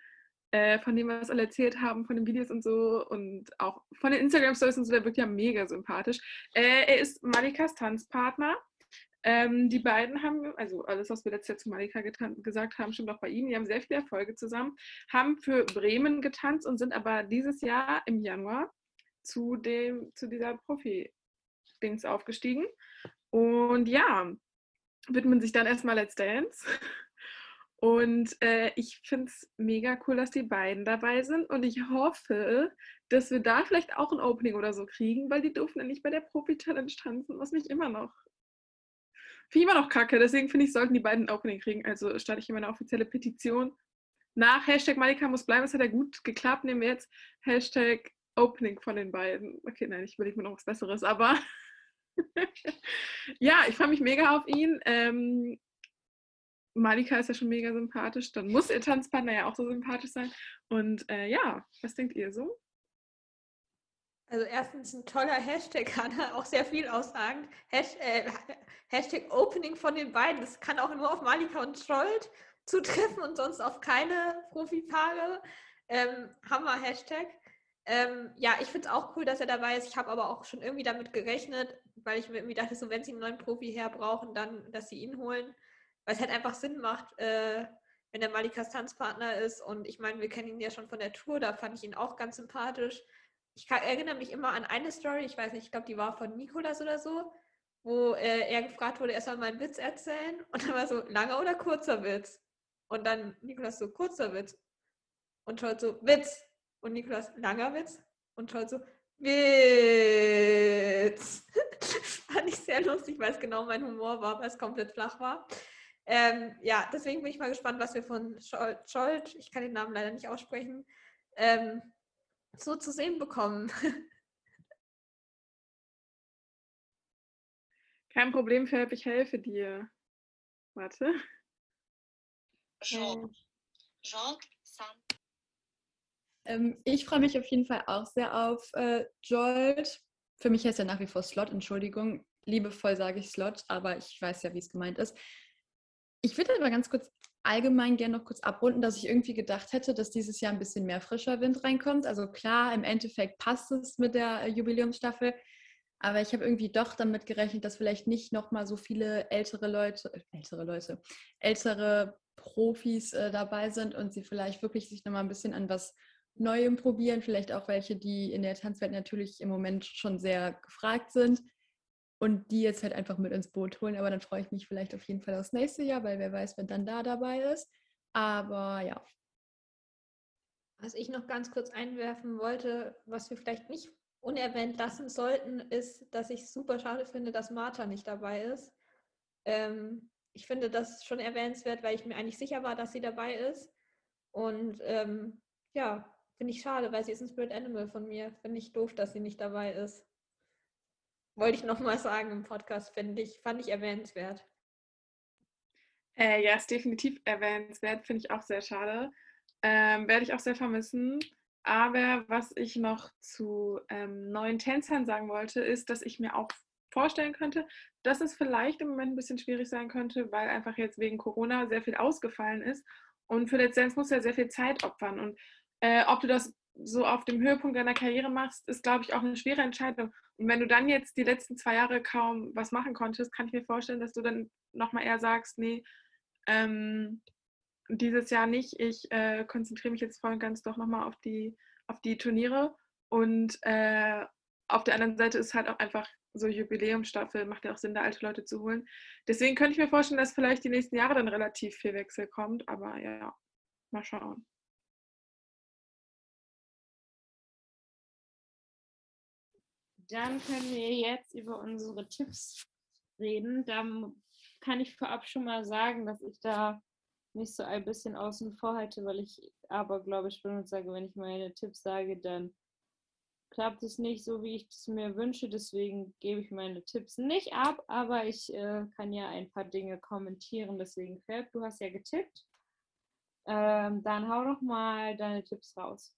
S5: äh, von dem, was alle erzählt haben, von den Videos und so und auch von den Instagram-Stories und so, der wirkt ja mega sympathisch. Äh, er ist Malikas Tanzpartner. Ähm, die beiden haben, also alles, was wir letztes Jahr zu Malika gesagt haben, stimmt auch bei ihnen. Die haben sehr viele Erfolge zusammen, haben für Bremen getanzt und sind aber dieses Jahr im Januar zu, dem, zu dieser Profi-Dings aufgestiegen. Und ja, widmen sich dann erstmal Let's Dance. Und äh, ich finde es mega cool, dass die beiden dabei sind. Und ich hoffe, dass wir da vielleicht auch ein Opening oder so kriegen, weil die durften ja nicht bei der Profi-Challenge tanzen, was mich immer noch. Finde immer noch kacke. Deswegen finde ich, sollten die beiden ein Opening kriegen. Also starte ich immer eine offizielle Petition. Nach Hashtag Malika muss bleiben. Das hat ja gut geklappt. Nehmen wir jetzt Hashtag Opening von den beiden. Okay, nein, ich überlege mir noch was Besseres, aber ja, ich freue mich mega auf ihn. Ähm, Malika ist ja schon mega sympathisch, dann muss ihr Tanzpartner ja auch so sympathisch sein. Und äh, ja, was denkt ihr so?
S2: Also erstens ein toller Hashtag, Hanna, auch sehr viel aussagend. Hash, äh, Hashtag Opening von den beiden. Das kann auch nur auf Malika und Scholt zutreffen und sonst auf keine Profipaare. Ähm, Hammer Hashtag. Ähm, ja, ich finde es auch cool, dass er dabei ist. Ich habe aber auch schon irgendwie damit gerechnet, weil ich mir dachte, so wenn sie einen neuen Profi herbrauchen, dann, dass sie ihn holen. Weil es halt einfach Sinn macht, äh, wenn der Malikas Tanzpartner ist. Und ich meine, wir kennen ihn ja schon von der Tour, da fand ich ihn auch ganz sympathisch. Ich kann, erinnere mich immer an eine Story, ich weiß nicht, ich glaube, die war von Nikolas oder so, wo äh, er gefragt wurde, er soll mal einen Witz erzählen. Und dann war so, langer oder kurzer Witz? Und dann Nikolas so, kurzer Witz. Und Scholt so, Witz. Und Nikolas, langer Witz. Und Scholt so, Witz. Fand ich sehr lustig, weil es genau mein Humor war, weil es komplett flach war. Ähm, ja, deswegen bin ich mal gespannt, was wir von Scholt, ich kann den Namen leider nicht aussprechen, ähm, so zu sehen bekommen.
S5: Kein Problem, Philipp, ich helfe dir. Warte.
S8: Jean. Ähm. Jean
S7: ähm, ich freue mich auf jeden Fall auch sehr auf äh, Jolt. Für mich heißt er nach wie vor Slot, Entschuldigung. Liebevoll sage ich Slot, aber ich weiß ja, wie es gemeint ist. Ich würde aber ganz kurz allgemein gerne noch kurz abrunden, dass ich irgendwie gedacht hätte, dass dieses Jahr ein bisschen mehr frischer Wind reinkommt. Also klar, im Endeffekt passt es mit der äh, Jubiläumsstaffel, aber ich habe irgendwie doch damit gerechnet, dass vielleicht nicht nochmal so viele ältere Leute, äh, ältere Leute, ältere Profis äh, dabei sind und sie vielleicht wirklich sich nochmal ein bisschen an was Neuem probieren. Vielleicht auch welche, die in der Tanzwelt natürlich im Moment schon sehr gefragt sind und die jetzt halt einfach mit ins Boot holen. Aber dann freue ich mich vielleicht auf jeden Fall aufs nächste Jahr, weil wer weiß, wer dann da dabei ist. Aber ja,
S2: Was ich noch ganz kurz einwerfen wollte, was wir vielleicht nicht unerwähnt lassen sollten, ist, dass ich super schade finde, dass Martha nicht dabei ist. Ähm, ich finde das schon erwähnenswert, weil ich mir eigentlich sicher war, dass sie dabei ist. Und ähm, ja, finde ich schade, weil sie ist ein Spirit Animal von mir. Finde ich doof, dass sie nicht dabei ist. Wollte ich nochmal sagen im Podcast, finde ich, fand ich erwähnenswert.
S5: Äh, ja, ist definitiv erwähnenswert, finde ich auch sehr schade. Ähm, Werde ich auch sehr vermissen. Aber was ich noch zu ähm, neuen Tänzern sagen wollte, ist, dass ich mir auch vorstellen könnte, dass es vielleicht im Moment ein bisschen schwierig sein könnte, weil einfach jetzt wegen Corona sehr viel ausgefallen ist. Und für Dance musst du ja sehr viel Zeit opfern. Und äh, ob du das so auf dem Höhepunkt deiner Karriere machst, ist, glaube ich, auch eine schwere Entscheidung. Und wenn du dann jetzt die letzten zwei Jahre kaum was machen konntest, kann ich mir vorstellen, dass du dann nochmal eher sagst, nee, ähm, dieses Jahr nicht. Ich äh, konzentriere mich jetzt voll und ganz doch nochmal auf die, auf die Turniere. Und äh, auf der anderen Seite ist halt auch einfach so Jubiläumsstaffel, macht ja auch Sinn, da alte Leute zu holen. Deswegen könnte ich mir vorstellen, dass vielleicht die nächsten Jahre dann relativ viel Wechsel kommt. Aber ja, mal schauen.
S3: Dann können wir jetzt über unsere Tipps reden. Da kann ich vorab schon mal sagen, dass ich da mich so ein bisschen außen vor halte, weil ich aber, glaube ich, bin und sage, wenn ich meine Tipps sage, dann klappt es nicht so, wie ich es mir wünsche. Deswegen gebe ich meine Tipps nicht ab, aber ich äh, kann ja ein paar Dinge kommentieren. Deswegen, Fab, du hast ja getippt. Ähm, dann hau doch mal deine Tipps raus.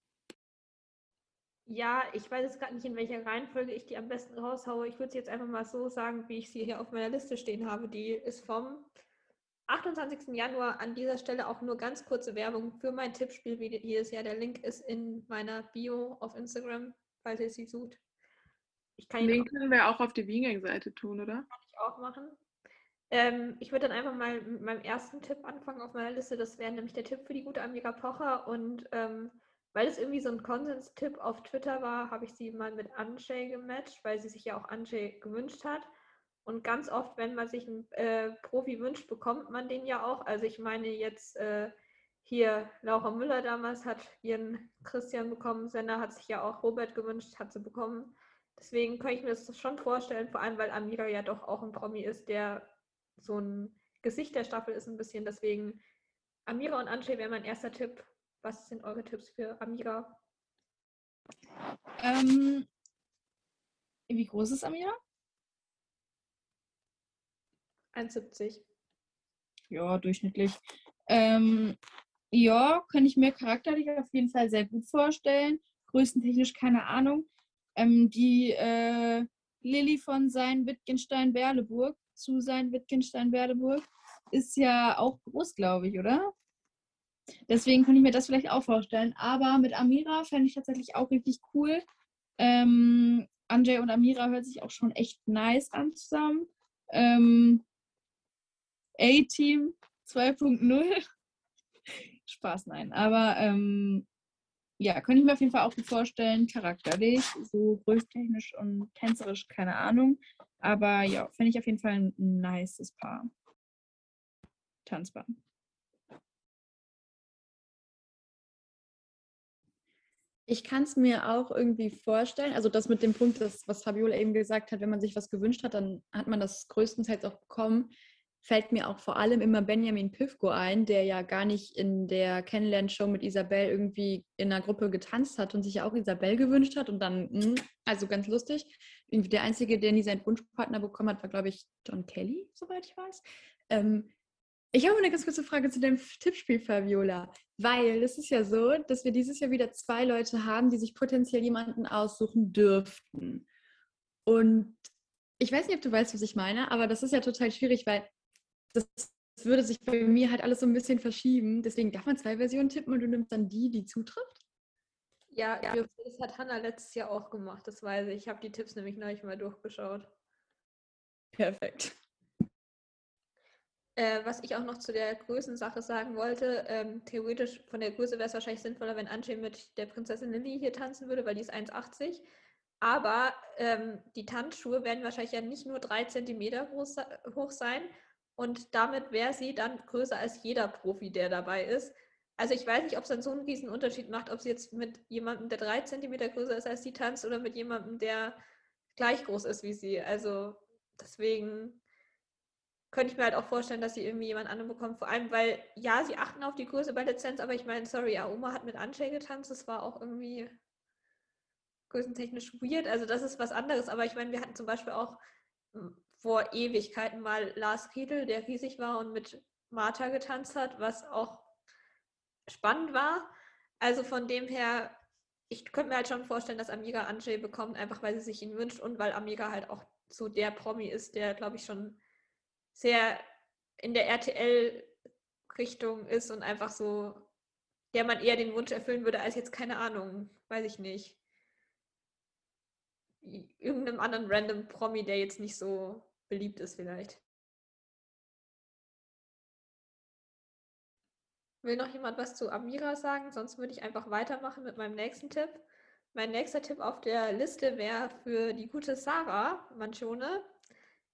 S2: Ja, ich weiß jetzt gerade nicht, in welcher Reihenfolge ich die am besten raushaue. Ich würde es jetzt einfach mal so sagen, wie ich sie hier auf meiner Liste stehen habe. Die ist vom 28. Januar an dieser Stelle auch nur ganz kurze Werbung für mein Tippspiel wie jedes Jahr. Der Link ist in meiner Bio auf Instagram, falls ihr sie sucht.
S5: Ich kann Den können wir auch auf die Winging-Seite tun, oder?
S2: Kann ich auch machen. Ähm, ich würde dann einfach mal mit meinem ersten Tipp anfangen auf meiner Liste. Das wäre nämlich der Tipp für die gute Amiga Pocher und ähm, weil es irgendwie so ein Konsens-Tipp auf Twitter war, habe ich sie mal mit Anjay gematcht, weil sie sich ja auch Anjay gewünscht hat. Und ganz oft, wenn man sich einen äh, Profi wünscht, bekommt man den ja auch. Also ich meine jetzt äh, hier Laura Müller damals hat ihren Christian bekommen, Senna hat sich ja auch Robert gewünscht, hat sie bekommen. Deswegen kann ich mir das schon vorstellen, vor allem weil Amira ja doch auch ein Promi ist, der so ein Gesicht der Staffel ist ein bisschen. Deswegen Amira und Anjay wäre mein erster Tipp was sind eure Tipps für Amira?
S4: Ähm, wie groß ist Amira?
S2: 1,70.
S4: Ja, durchschnittlich. Ähm, ja, kann ich mir charakterlich auf jeden Fall sehr gut vorstellen. Größentechnisch keine Ahnung. Ähm, die äh, Lilly von sein Wittgenstein-Berleburg zu sein Wittgenstein-Berleburg ist ja auch groß, glaube ich, oder? Deswegen könnte ich mir das vielleicht auch vorstellen. Aber mit Amira fände ich tatsächlich auch richtig cool. Ähm, Anjay und Amira hört sich auch schon echt nice an zusammen. Ähm, A-Team 2.0. Spaß, nein. Aber ähm, ja, könnte ich mir auf jeden Fall auch gut vorstellen. Charakterlich, so größtechnisch und tänzerisch, keine Ahnung. Aber ja, finde ich auf jeden Fall ein nices Paar. Tanzbar. Ich kann es mir auch irgendwie vorstellen. Also das mit dem Punkt, das, was Fabiola eben gesagt hat, wenn man sich was gewünscht hat, dann hat man das größtenteils auch bekommen. Fällt mir auch vor allem immer Benjamin Pivko ein, der ja gar nicht in der Kennenlernshow mit Isabel irgendwie in einer Gruppe getanzt hat und sich ja auch Isabel gewünscht hat und dann, hm, also ganz lustig. Der Einzige, der nie seinen Wunschpartner bekommen hat, war, glaube ich, John Kelly, soweit ich weiß. Ähm, ich habe eine ganz kurze Frage zu deinem Tippspiel, Fabiola. Weil es ist ja so, dass wir dieses Jahr wieder zwei Leute haben, die sich potenziell jemanden aussuchen dürften. Und ich weiß nicht, ob du weißt, was ich meine, aber das ist ja total schwierig, weil das würde sich bei mir halt alles so ein bisschen verschieben. Deswegen darf man zwei Versionen tippen und du nimmst dann die, die zutrifft?
S2: Ja, ja. das hat Hannah letztes Jahr auch gemacht, das weiß ich. Ich habe die Tipps nämlich neulich mal durchgeschaut.
S4: Perfekt.
S2: Äh, was ich auch noch zu der Größensache sagen wollte, ähm, theoretisch von der Größe wäre es wahrscheinlich sinnvoller, wenn Anche mit der Prinzessin Lily hier tanzen würde, weil die ist 1,80. Aber ähm, die Tanzschuhe werden wahrscheinlich ja nicht nur drei Zentimeter groß, hoch sein. Und damit wäre sie dann größer als jeder Profi, der dabei ist. Also ich weiß nicht, ob es dann so einen riesen Unterschied macht, ob sie jetzt mit jemandem, der drei Zentimeter größer ist als sie tanzt, oder mit jemandem, der gleich groß ist wie sie. Also deswegen könnte ich mir halt auch vorstellen, dass sie irgendwie jemand anderen bekommt. Vor allem, weil, ja, sie achten auf die Größe bei Lizenz, aber ich meine, sorry, Aoma hat mit Anshay getanzt, das war auch irgendwie größentechnisch weird. Also das ist was anderes, aber ich meine, wir hatten zum Beispiel auch hm, vor Ewigkeiten mal Lars Riedel, der riesig war und mit Martha getanzt hat, was auch spannend war. Also von dem her, ich könnte mir halt schon vorstellen, dass Amiga Anshay bekommt, einfach weil sie sich ihn wünscht und weil Amiga halt auch so der Promi ist, der, glaube ich, schon sehr in der RTL-Richtung ist und einfach so, der man eher den Wunsch erfüllen würde, als jetzt, keine Ahnung, weiß ich nicht. Irgendeinem anderen random Promi, der jetzt nicht so beliebt ist, vielleicht. Will noch jemand was zu Amira sagen? Sonst würde ich einfach weitermachen mit meinem nächsten Tipp. Mein nächster Tipp auf der Liste wäre für die gute Sarah Manchone.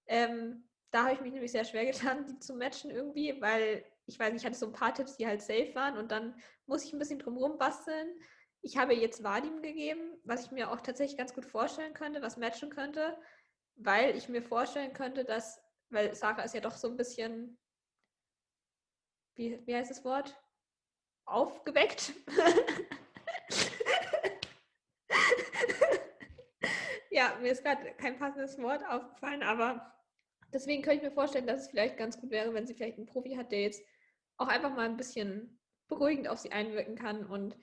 S2: Ähm, da habe ich mich nämlich sehr schwer getan, die zu matchen irgendwie, weil ich weiß ich hatte so ein paar Tipps, die halt safe waren und dann muss ich ein bisschen drumherum basteln. Ich habe jetzt Vadim gegeben, was ich mir auch tatsächlich ganz gut vorstellen könnte, was matchen könnte, weil ich mir vorstellen könnte, dass, weil Sarah ist ja doch so ein bisschen, wie, wie heißt das Wort? Aufgeweckt. ja, mir ist gerade kein passendes Wort aufgefallen, aber deswegen könnte ich mir vorstellen, dass es vielleicht ganz gut wäre, wenn sie vielleicht einen Profi hat, der jetzt auch einfach mal ein bisschen beruhigend auf sie einwirken kann. Und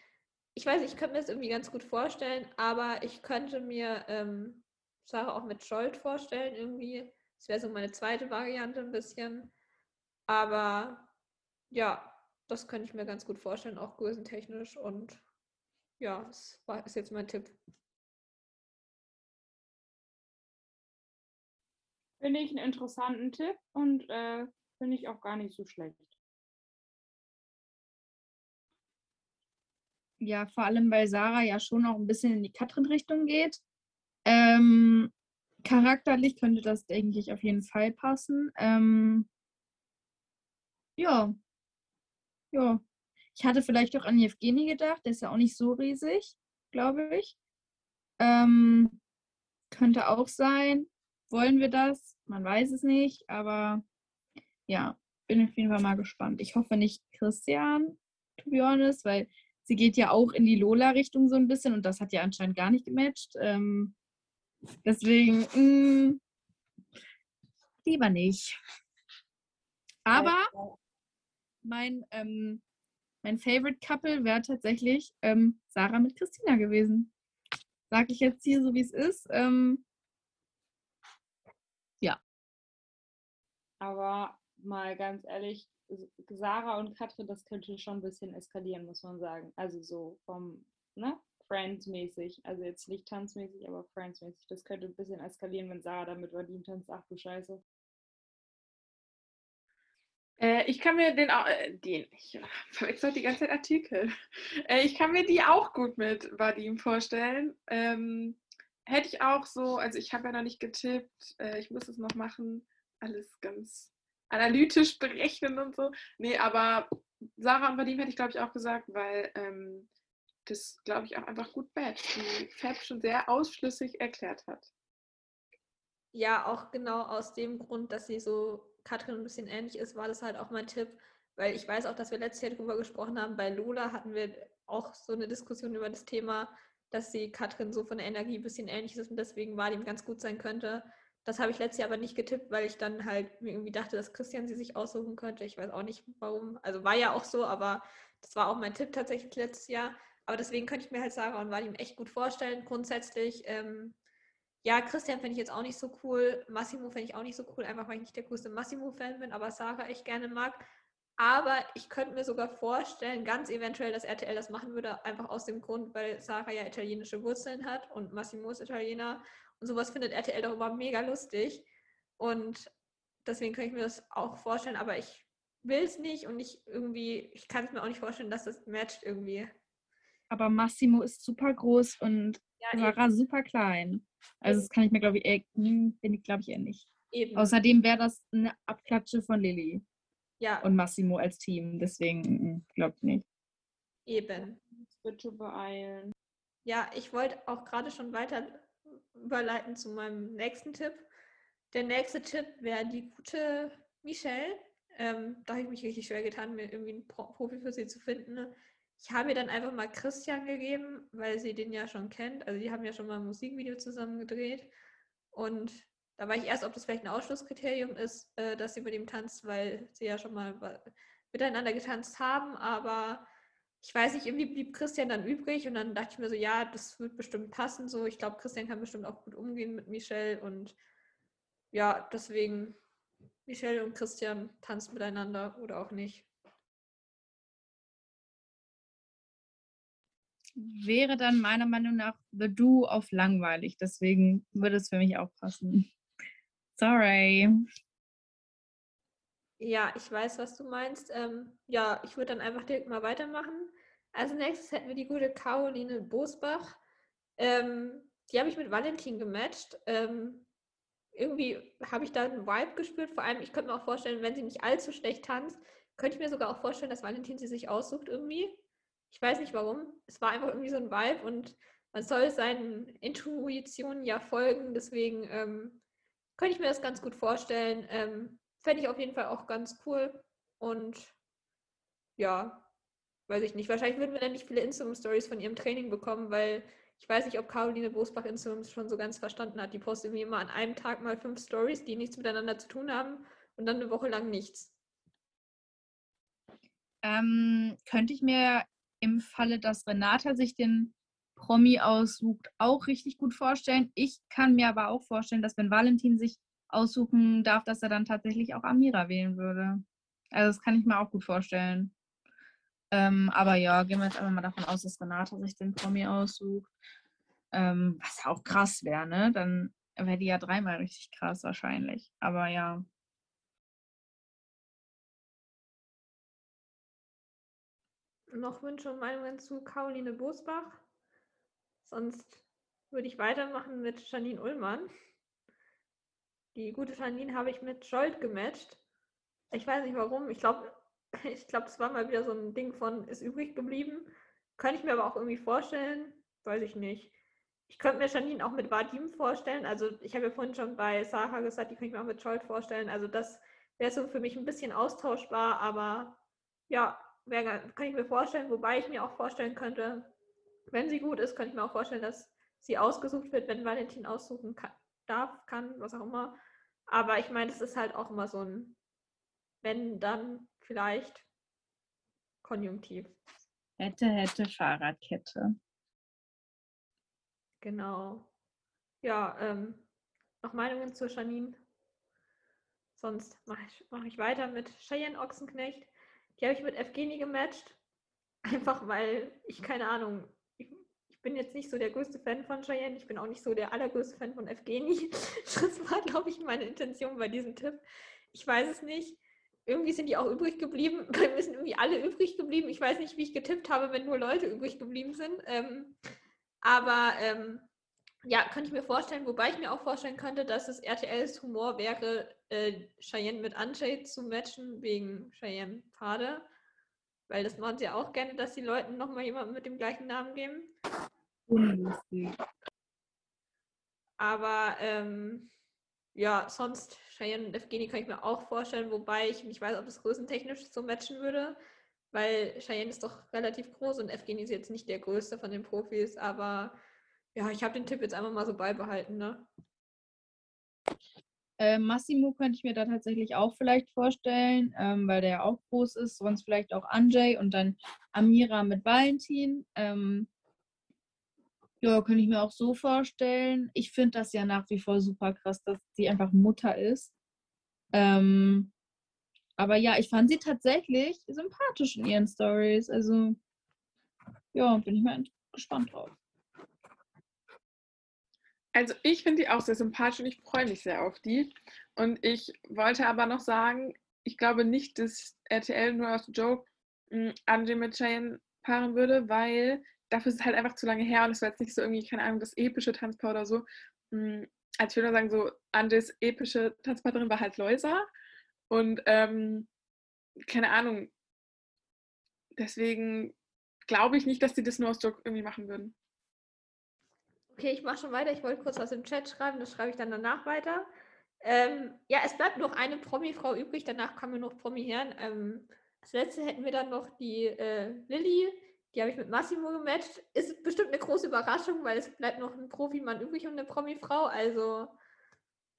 S2: ich weiß, ich könnte mir das irgendwie ganz gut vorstellen, aber ich könnte mir ähm, Sarah auch mit Scholt vorstellen, irgendwie. Das wäre so meine zweite Variante ein bisschen. Aber ja, das könnte ich mir ganz gut vorstellen, auch größentechnisch. Und ja, das war, ist jetzt mein Tipp.
S3: Finde ich einen interessanten Tipp und äh, finde ich auch gar nicht so schlecht.
S6: Ja, vor allem, weil Sarah ja schon auch ein bisschen in die Katrin-Richtung geht. Ähm, charakterlich könnte das, denke ich, auf jeden Fall passen. Ähm, ja. Ja. Ich hatte vielleicht auch an Jevgeni gedacht, der ist ja auch nicht so riesig, glaube ich. Ähm, könnte auch sein. Wollen wir das? Man weiß es nicht, aber ja, bin auf jeden Fall mal gespannt. Ich hoffe nicht Christian, to be honest, weil sie geht ja auch in die Lola-Richtung so ein bisschen und das hat ja anscheinend gar nicht gematcht. Ähm, deswegen, mh, mm, lieber nicht. Aber mein, ähm, mein Favorite Couple wäre tatsächlich ähm, Sarah mit Christina gewesen. Sage ich jetzt hier so, wie es ist. Ähm,
S3: Aber mal ganz ehrlich, Sarah und Katrin, das könnte schon ein bisschen eskalieren, muss man sagen. Also so vom, ne? Friends-mäßig. Also jetzt nicht tanzmäßig, aber Friends-mäßig. Das könnte ein bisschen eskalieren, wenn Sarah damit Vadim tanzt. Ach du Scheiße.
S5: Äh, ich kann mir den auch, äh, den, ich verwechsel die ganze Zeit Artikel. Äh, ich kann mir die auch gut mit Vadim vorstellen. Ähm, hätte ich auch so, also ich habe ja noch nicht getippt, äh, ich muss es noch machen alles ganz analytisch berechnen und so. Nee, aber Sarah und Vadim hätte ich, glaube ich, auch gesagt, weil ähm, das, glaube ich, auch einfach gut matcht, wie Fab schon sehr ausschlüssig erklärt hat.
S2: Ja, auch genau aus dem Grund, dass sie so Katrin ein bisschen ähnlich ist, war das halt auch mein Tipp, weil ich weiß auch, dass wir letztes Jahr darüber gesprochen haben. Bei Lola hatten wir auch so eine Diskussion über das Thema, dass sie Katrin so von der Energie ein bisschen ähnlich ist und deswegen Vadim ganz gut sein könnte. Das habe ich letztes Jahr aber nicht getippt, weil ich dann halt irgendwie dachte, dass Christian sie sich aussuchen könnte. Ich weiß auch nicht warum. Also war ja auch so, aber das war auch mein Tipp tatsächlich letztes Jahr. Aber deswegen könnte ich mir halt Sarah und Vadim echt gut vorstellen. Grundsätzlich, ähm, ja, Christian finde ich jetzt auch nicht so cool. Massimo finde ich auch nicht so cool, einfach weil ich nicht der größte Massimo-Fan bin, aber Sarah echt gerne mag. Aber ich könnte mir sogar vorstellen, ganz eventuell, dass RTL das machen würde, einfach aus dem Grund, weil Sarah ja italienische Wurzeln hat und Massimo ist Italiener sowas findet RTL doch immer mega lustig. Und deswegen kann ich mir das auch vorstellen, aber ich will es nicht und ich irgendwie, ich kann es mir auch nicht vorstellen, dass das matcht irgendwie.
S6: Aber Massimo ist super groß und ja, Sarah eben. super klein. Also das kann ich mir, glaube ich, eher, bin ich, glaube ich, eher nicht. Eben. Außerdem wäre das eine Abklatsche von Lilly. Ja. Und Massimo als Team. Deswegen hm, glaube ich nicht.
S2: Eben.
S3: Bitte beeilen.
S2: Ja, ich wollte auch gerade schon weiter überleiten zu meinem nächsten Tipp. Der nächste Tipp wäre die gute Michelle. Ähm, da habe ich mich richtig schwer getan, mir irgendwie einen Pro Profi für sie zu finden. ne? Ich habe ihr dann einfach mal Christian gegeben, weil sie den ja schon kennt. Also die haben ja schon mal ein Musikvideo zusammen gedreht. Und da war ich erst, ob das vielleicht ein Ausschlusskriterium ist, äh, dass sie mit ihm tanzt, weil sie ja schon mal miteinander getanzt haben. Aber ich weiß nicht, irgendwie blieb Christian dann übrig und dann dachte ich mir so, ja, das wird bestimmt passen. So, ich glaube, Christian kann bestimmt auch gut umgehen mit Michelle und ja, deswegen Michelle und Christian tanzen miteinander oder auch nicht.
S6: Wäre dann meiner Meinung nach The Do auf langweilig. Deswegen würde es für mich auch passen. Sorry.
S2: Ja, ich weiß, was du meinst. Ähm, ja, ich würde dann einfach direkt mal weitermachen. Als nächstes hätten wir die gute Caroline Bosbach. Ähm, die habe ich mit Valentin gematcht. Ähm, irgendwie habe ich da einen Vibe gespürt. Vor allem, ich könnte mir auch vorstellen, wenn sie nicht allzu schlecht tanzt, könnte ich mir sogar auch vorstellen, dass Valentin sie sich aussucht irgendwie. Ich weiß nicht warum. Es war einfach irgendwie so ein Vibe und man soll seinen Intuitionen ja folgen. Deswegen ähm, könnte ich mir das ganz gut vorstellen. Fände ich auf jeden Fall auch ganz cool. Und ja, weiß ich nicht. Wahrscheinlich würden wir dann nicht viele Instagram-Stories von ihrem Training bekommen, weil ich weiß nicht, ob Caroline Bosbach Instagram schon so ganz verstanden hat. Die postet irgendwie immer an einem Tag mal fünf Stories, die nichts miteinander zu tun haben und dann eine Woche lang nichts.
S6: Ähm, könnte ich mir im Falle, dass Renata sich den Promi aussucht, auch richtig gut vorstellen. Ich kann mir aber auch vorstellen, dass wenn Valentin sich aussuchen darf, dass er dann tatsächlich auch Amira wählen würde. Also das kann ich mir auch gut vorstellen. Ähm, aber ja, gehen wir jetzt einfach mal davon aus, dass Renata sich den Promi aussucht. Ähm, was auch krass wäre, ne? Dann wäre die ja dreimal richtig krass wahrscheinlich. Aber ja.
S2: Noch Wünsche und Meinungen zu Caroline Bosbach? Sonst würde ich weitermachen mit Janine Ullmann. Die gute Janine habe ich mit Scholt gematcht. Ich weiß nicht warum. Ich glaube, ich glaube, es war mal wieder so ein Ding von ist übrig geblieben. Könnte ich mir aber auch irgendwie vorstellen. Weiß ich nicht. Ich könnte mir Janine auch mit Vadim vorstellen. Also ich habe ja vorhin schon bei Sarah gesagt, die könnte ich mir auch mit Scholt vorstellen. Also das wäre so für mich ein bisschen austauschbar, aber ja, wär, kann ich mir vorstellen, wobei ich mir auch vorstellen könnte, wenn sie gut ist, könnte ich mir auch vorstellen, dass sie ausgesucht wird, wenn Valentin aussuchen kann, darf, kann, was auch immer. Aber ich meine, das ist halt auch immer so ein, wenn, dann vielleicht Konjunktiv.
S6: Hätte, hätte, Fahrradkette.
S2: Genau. Ja, ähm, noch Meinungen zu Janine? Sonst mache ich, mach ich weiter mit Cheyenne Ochsenknecht. Die habe ich mit Evgeni gematcht. Einfach weil ich, keine Ahnung, bin jetzt nicht so der größte Fan von Cheyenne. Ich bin auch nicht so der allergrößte Fan von Evgeni. Das war, glaube ich, meine Intention bei diesem Tipp. Ich weiß es nicht. Irgendwie sind die auch übrig geblieben. Bei mir sind irgendwie alle übrig geblieben. Ich weiß nicht, wie ich getippt habe, wenn nur Leute übrig geblieben sind. Ähm, aber ähm, ja, könnte ich mir vorstellen, wobei ich mir auch vorstellen könnte, dass es RTLs Humor wäre, äh, Cheyenne mit Anjay zu matchen, wegen Cheyenne Pfade. Weil das machen sie auch gerne, dass die Leuten nochmal jemanden mit dem gleichen Namen geben.
S6: Unlustig.
S2: Aber ähm, ja, sonst Cheyenne und Evgeni kann ich mir auch vorstellen, wobei ich nicht weiß, ob es größentechnisch so matchen würde. Weil Cheyenne ist doch relativ groß und Evgeni ist jetzt nicht der größte von den Profis, aber ja, ich habe den Tipp jetzt einfach mal so beibehalten, ne?
S6: Äh, Massimo könnte ich mir da tatsächlich auch vielleicht vorstellen, ähm, weil der ja auch groß ist. Sonst vielleicht auch Anjay und dann Amira mit Valentin. Ähm, ja, könnte ich mir auch so vorstellen. Ich finde das ja nach wie vor super krass, dass sie einfach Mutter ist. Ähm, aber ja, ich fand sie tatsächlich sympathisch in ihren Stories. Also, ja, bin ich mal gespannt drauf.
S5: Also ich finde die auch sehr sympathisch und ich freue mich sehr auf die. Und ich wollte aber noch sagen, ich glaube nicht, dass RTL nur aus Joke mh, Angie mit Cheyenne paaren würde, weil dafür ist es halt einfach zu lange her und es war jetzt nicht so irgendwie, keine Ahnung, das epische Tanzpaar oder so. Mh, also ich würde nur sagen, so Anges epische Tanzpartnerin war halt Loisa. Und ähm, keine Ahnung, deswegen glaube ich nicht, dass die das nur aus Joke irgendwie machen würden.
S2: Okay, ich mache schon weiter. Ich wollte kurz was im Chat schreiben, das schreibe ich dann danach weiter. Ähm, ja, es bleibt noch eine Promi-Frau übrig, danach kommen wir noch Promi-Herren. Ähm, als letzte hätten wir dann noch die äh, Lilly, die habe ich mit Massimo gematcht. Ist bestimmt eine große Überraschung, weil es bleibt noch ein Profi-Mann übrig und eine Promi-Frau. Also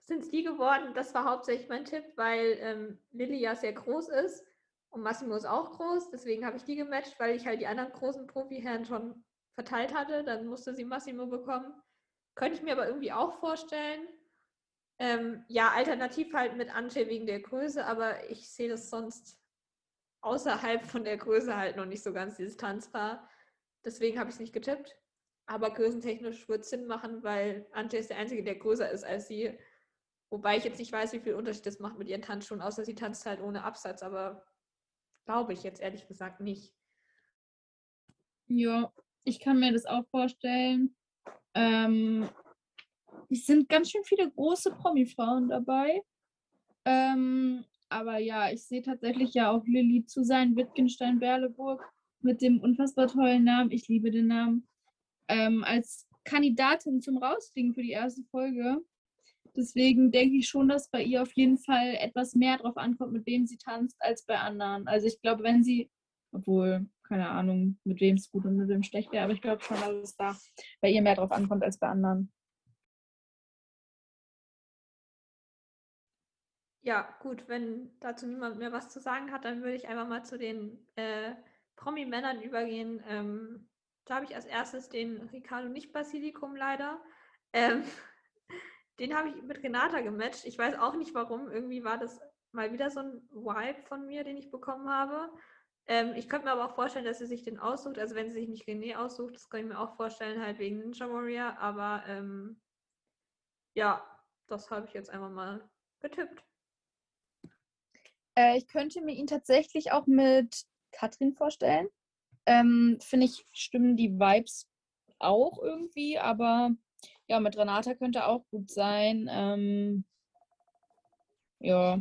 S2: sind es die geworden. Das war hauptsächlich mein Tipp, weil ähm, Lilly ja sehr groß ist und Massimo ist auch groß. Deswegen habe ich die gematcht, weil ich halt die anderen großen Profi-Herren schon verteilt hatte. Dann musste sie Massimo bekommen. Könnte ich mir aber irgendwie auch vorstellen. Ähm, ja, alternativ halt mit Ante wegen der Größe, aber ich sehe das sonst außerhalb von der Größe halt noch nicht so ganz, die Distanzpaar. Deswegen habe ich es nicht getippt. Aber größentechnisch wird es Sinn machen, weil Ante ist der Einzige, der größer ist als sie. Wobei ich jetzt nicht weiß, wie viel Unterschied das macht mit ihren Tanzschuhen, außer sie tanzt halt ohne Absatz, aber glaube ich jetzt ehrlich gesagt nicht.
S6: Ja, ich kann mir das auch vorstellen. Ähm, es sind ganz schön viele große Promi-Frauen dabei. Ähm, aber ja, ich sehe tatsächlich ja auch Lilly zu sein, Wittgenstein-Berleburg mit dem unfassbar tollen Namen. Ich liebe den Namen. Ähm, als Kandidatin zum Rausfliegen für die erste Folge. Deswegen denke ich schon, dass bei ihr auf jeden Fall etwas mehr drauf ankommt, mit wem sie tanzt, als bei anderen. Also ich glaube, wenn sie, obwohl, keine Ahnung, mit wem es gut und mit wem schlecht wäre, aber ich glaube schon, dass es da bei ihr mehr drauf ankommt als bei anderen.
S2: Ja, gut, wenn dazu niemand mehr was zu sagen hat, dann würde ich einfach mal zu den äh, Promi-Männern übergehen. Ähm, da habe ich als erstes den Ricardo nicht Basilikum leider. Ähm, den habe ich mit Renata gematcht. Ich weiß auch nicht warum. Irgendwie war das mal wieder so ein Vibe von mir, den ich bekommen habe. Ähm, ich könnte mir aber auch vorstellen, dass sie sich den aussucht. Also wenn sie sich nicht René aussucht, das kann ich mir auch vorstellen, halt wegen Ninja Warrior. Aber ähm, ja, das habe ich jetzt einfach mal getippt.
S6: Äh, ich könnte mir ihn tatsächlich auch mit Katrin vorstellen. Ähm, Finde ich, stimmen die Vibes auch irgendwie, aber ja, mit Renata könnte auch gut sein. Ähm, ja.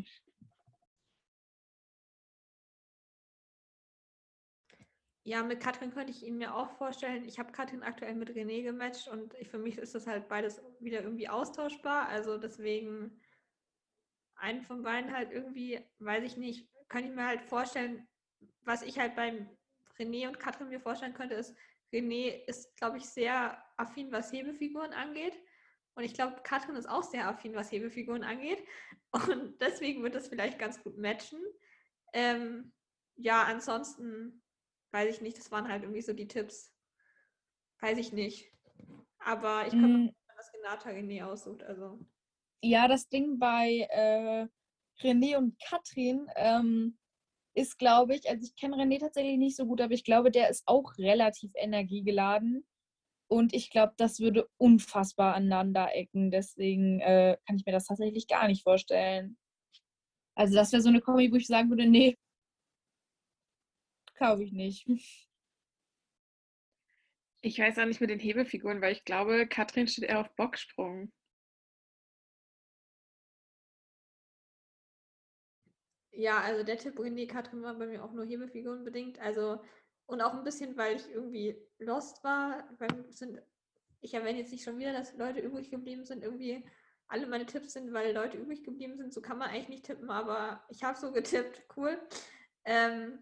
S2: Ja, mit Katrin könnte ich ihn mir auch vorstellen. Ich habe Katrin aktuell mit René gematcht und ich, für mich ist das halt beides wieder irgendwie austauschbar. Also deswegen einen von beiden halt irgendwie, weiß ich nicht, kann ich mir halt vorstellen, was ich halt beim René und Katrin mir vorstellen könnte, ist, René ist, glaube ich, sehr affin, was Hebefiguren angeht. Und ich glaube, Katrin ist auch sehr affin, was Hebefiguren angeht. Und deswegen wird das vielleicht ganz gut matchen. Ähm, ja, ansonsten weiß ich nicht, das waren halt irgendwie so die Tipps. Weiß ich nicht. Aber ich kann mm. mir dass Renata René aussucht. Also.
S6: Ja, das Ding bei äh, René und Katrin ähm, ist, glaube ich, also ich kenne René tatsächlich nicht so gut, aber ich glaube, der ist auch relativ energiegeladen. Und ich glaube, das würde unfassbar aneinander ecken. Deswegen äh, kann ich mir das tatsächlich gar nicht vorstellen. Also das wäre so eine Kombi, wo ich sagen würde, nee, kaufe ich nicht.
S5: Ich weiß auch nicht mit den Hebefiguren, weil ich glaube, Katrin steht eher auf Bocksprung.
S2: Ja, also der Tipp René Katrin war bei mir auch nur Hebefiguren bedingt. Also und auch ein bisschen, weil ich irgendwie lost war. Weil sind, ich erwähne jetzt nicht schon wieder, dass Leute übrig geblieben sind. Irgendwie alle meine Tipps sind, weil Leute übrig geblieben sind. So kann man eigentlich nicht tippen, aber ich habe so getippt. Cool. Ähm,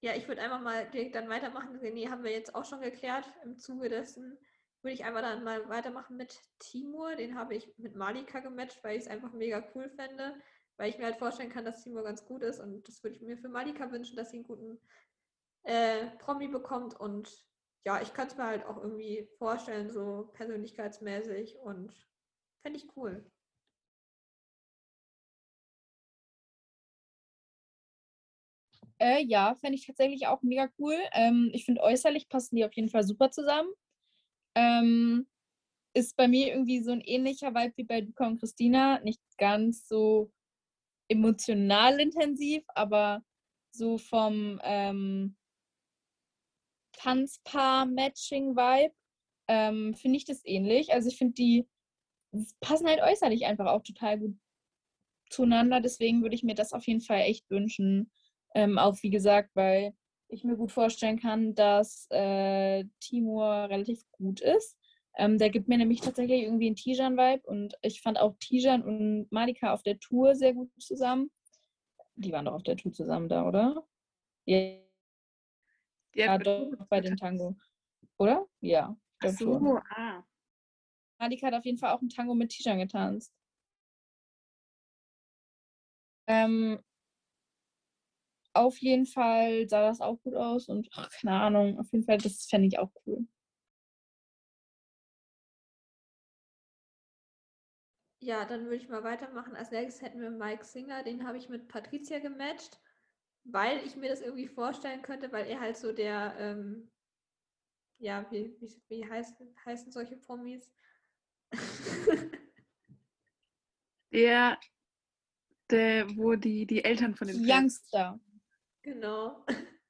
S2: ja, ich würde einfach mal direkt dann weitermachen. René haben wir jetzt auch schon geklärt. Im Zuge dessen würde ich einfach dann mal weitermachen mit Timur. Den habe ich mit Malika gematcht, weil ich es einfach mega cool fände. Weil ich mir halt vorstellen kann, dass Timur ganz gut ist. Und das würde ich mir für Malika wünschen, dass sie einen guten äh, Promi bekommt. Und ja, ich kann es mir halt auch irgendwie vorstellen, so persönlichkeitsmäßig. Und fände ich cool.
S6: Äh, ja, fände ich tatsächlich auch mega cool. Ähm, ich finde, äußerlich passen die auf jeden Fall super zusammen. Ähm, ist bei mir irgendwie so ein ähnlicher Vibe wie bei Luca und Christina. Nicht ganz so emotional intensiv, aber so vom ähm, Tanzpaar-Matching-Vibe ähm, finde ich das ähnlich. Also ich finde, die passen halt äußerlich einfach auch total gut zueinander. Deswegen würde ich mir das auf jeden Fall echt wünschen. Ähm, auch wie gesagt, weil ich mir gut vorstellen kann, dass äh, Timur relativ gut ist. Ähm, der gibt mir nämlich tatsächlich irgendwie einen Tijan-Vibe und ich fand auch Tijan und Malika auf der Tour sehr gut zusammen. Die waren doch auf der Tour zusammen da, oder? Ja, ja doch, bei dem Tango. Oder? Ja.
S5: Ach
S6: glaub schon.
S5: so, ah.
S6: Malika hat auf jeden Fall auch ein Tango mit Tijan getanzt. Ähm, auf jeden Fall sah das auch gut aus und ach, keine Ahnung, auf jeden Fall, das fände ich auch cool.
S2: Ja, dann würde ich mal weitermachen. Als nächstes hätten wir Mike Singer, den habe ich mit Patricia gematcht, weil ich mir das irgendwie vorstellen könnte, weil er halt so der, ähm, ja, wie, wie, wie heißen, heißen solche Promis?
S5: Der, der, wo die, die Eltern von den Pferden-
S6: Youngster.
S2: Genau.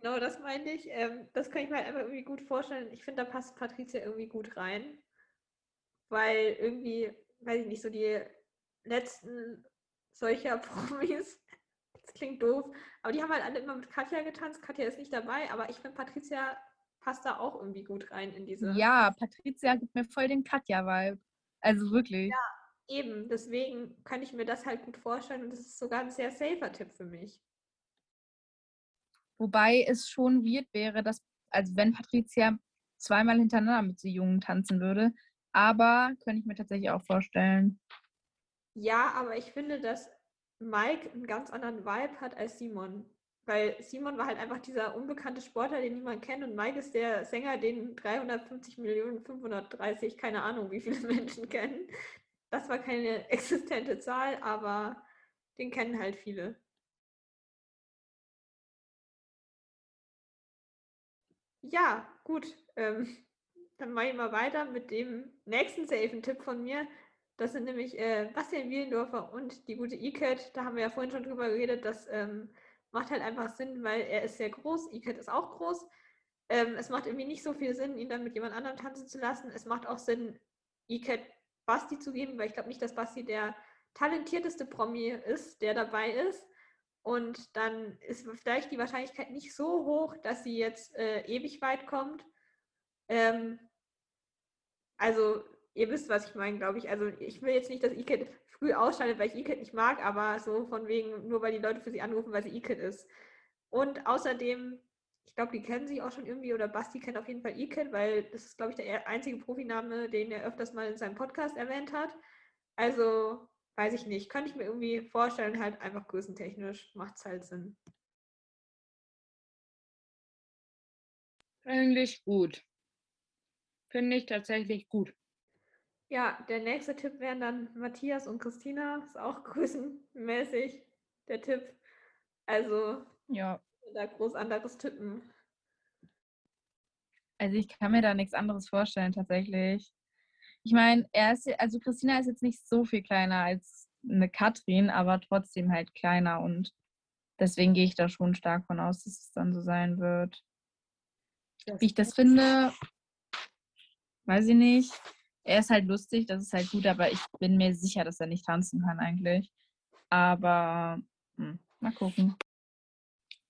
S2: Genau, das meinte ich. Ähm, das kann ich mir halt einfach irgendwie gut vorstellen. Ich finde, da passt Patricia irgendwie gut rein. Weil irgendwie, weiß ich nicht, so die letzten solcher Promis, das klingt doof, aber die haben halt alle immer mit Katja getanzt. Katja ist nicht dabei, aber ich finde, Patricia passt da auch irgendwie gut rein in diese.
S6: Ja, Patricia gibt mir voll den Katja-Vibe. Also wirklich.
S2: Eben, deswegen kann ich mir das halt gut vorstellen und das ist sogar ein sehr safer Tipp für mich.
S6: Wobei es schon weird wäre, dass, also wenn Patricia zweimal hintereinander mit so Jungen tanzen würde. Aber könnte ich mir tatsächlich auch vorstellen.
S2: Ja, aber ich finde, dass Mike einen ganz anderen Vibe hat als Simon. Weil Simon war halt einfach dieser unbekannte Sportler, den niemand kennt, und Mike ist der Sänger, den 350 Millionen 530, keine Ahnung, wie viele Menschen kennen. Das war keine existente Zahl, aber den kennen halt viele. Ja, gut. Ähm, dann mache ich mal weiter mit dem nächsten safen Tipp von mir. Das sind nämlich äh, Bastian Wielendorfer und die gute Iket. Da haben wir ja vorhin schon drüber geredet. Das ähm, macht halt einfach Sinn, weil er ist sehr groß. Iket ist auch groß. Ähm, es macht irgendwie nicht so viel Sinn, ihn dann mit jemand anderem tanzen zu lassen. Es macht auch Sinn, Iket Basti zu geben, weil ich glaube nicht, dass Basti der talentierteste Promi ist, der dabei ist. Und dann ist vielleicht die Wahrscheinlichkeit nicht so hoch, dass sie jetzt äh, ewig weit kommt. Ähm, also, ihr wisst, was ich meine, glaube ich. Also, ich will jetzt nicht, dass Iket früh ausscheidet, weil ich Iket nicht mag, aber so von wegen, nur weil die Leute für sie anrufen, weil sie Iket ist. Und außerdem, ich glaube, die kennen sie auch schon irgendwie, oder Basti kennt auf jeden Fall Iket, weil das ist, glaube ich, der einzige Profiname, den er öfters mal in seinem Podcast erwähnt hat. Also, weiß ich nicht, könnte ich mir irgendwie vorstellen, halt einfach größentechnisch macht es halt Sinn.
S3: Eigentlich gut. Finde ich tatsächlich gut.
S2: Ja, der nächste Tipp wären dann Matthias und Christina. Ist auch größenmäßig der Tipp. Also,
S6: Ja.
S2: da groß anderes tippen.
S6: Also ich kann mir da nichts anderes vorstellen, tatsächlich. Ich meine, er ist, also Christina ist jetzt nicht so viel kleiner als eine Katrin, aber trotzdem halt kleiner und deswegen gehe ich da schon stark von aus, dass es dann so sein wird. Wie ich das finde, weiß ich nicht. Er ist halt lustig, das ist halt gut, aber ich bin mir sicher, dass er nicht tanzen kann eigentlich. Aber hm, mal gucken.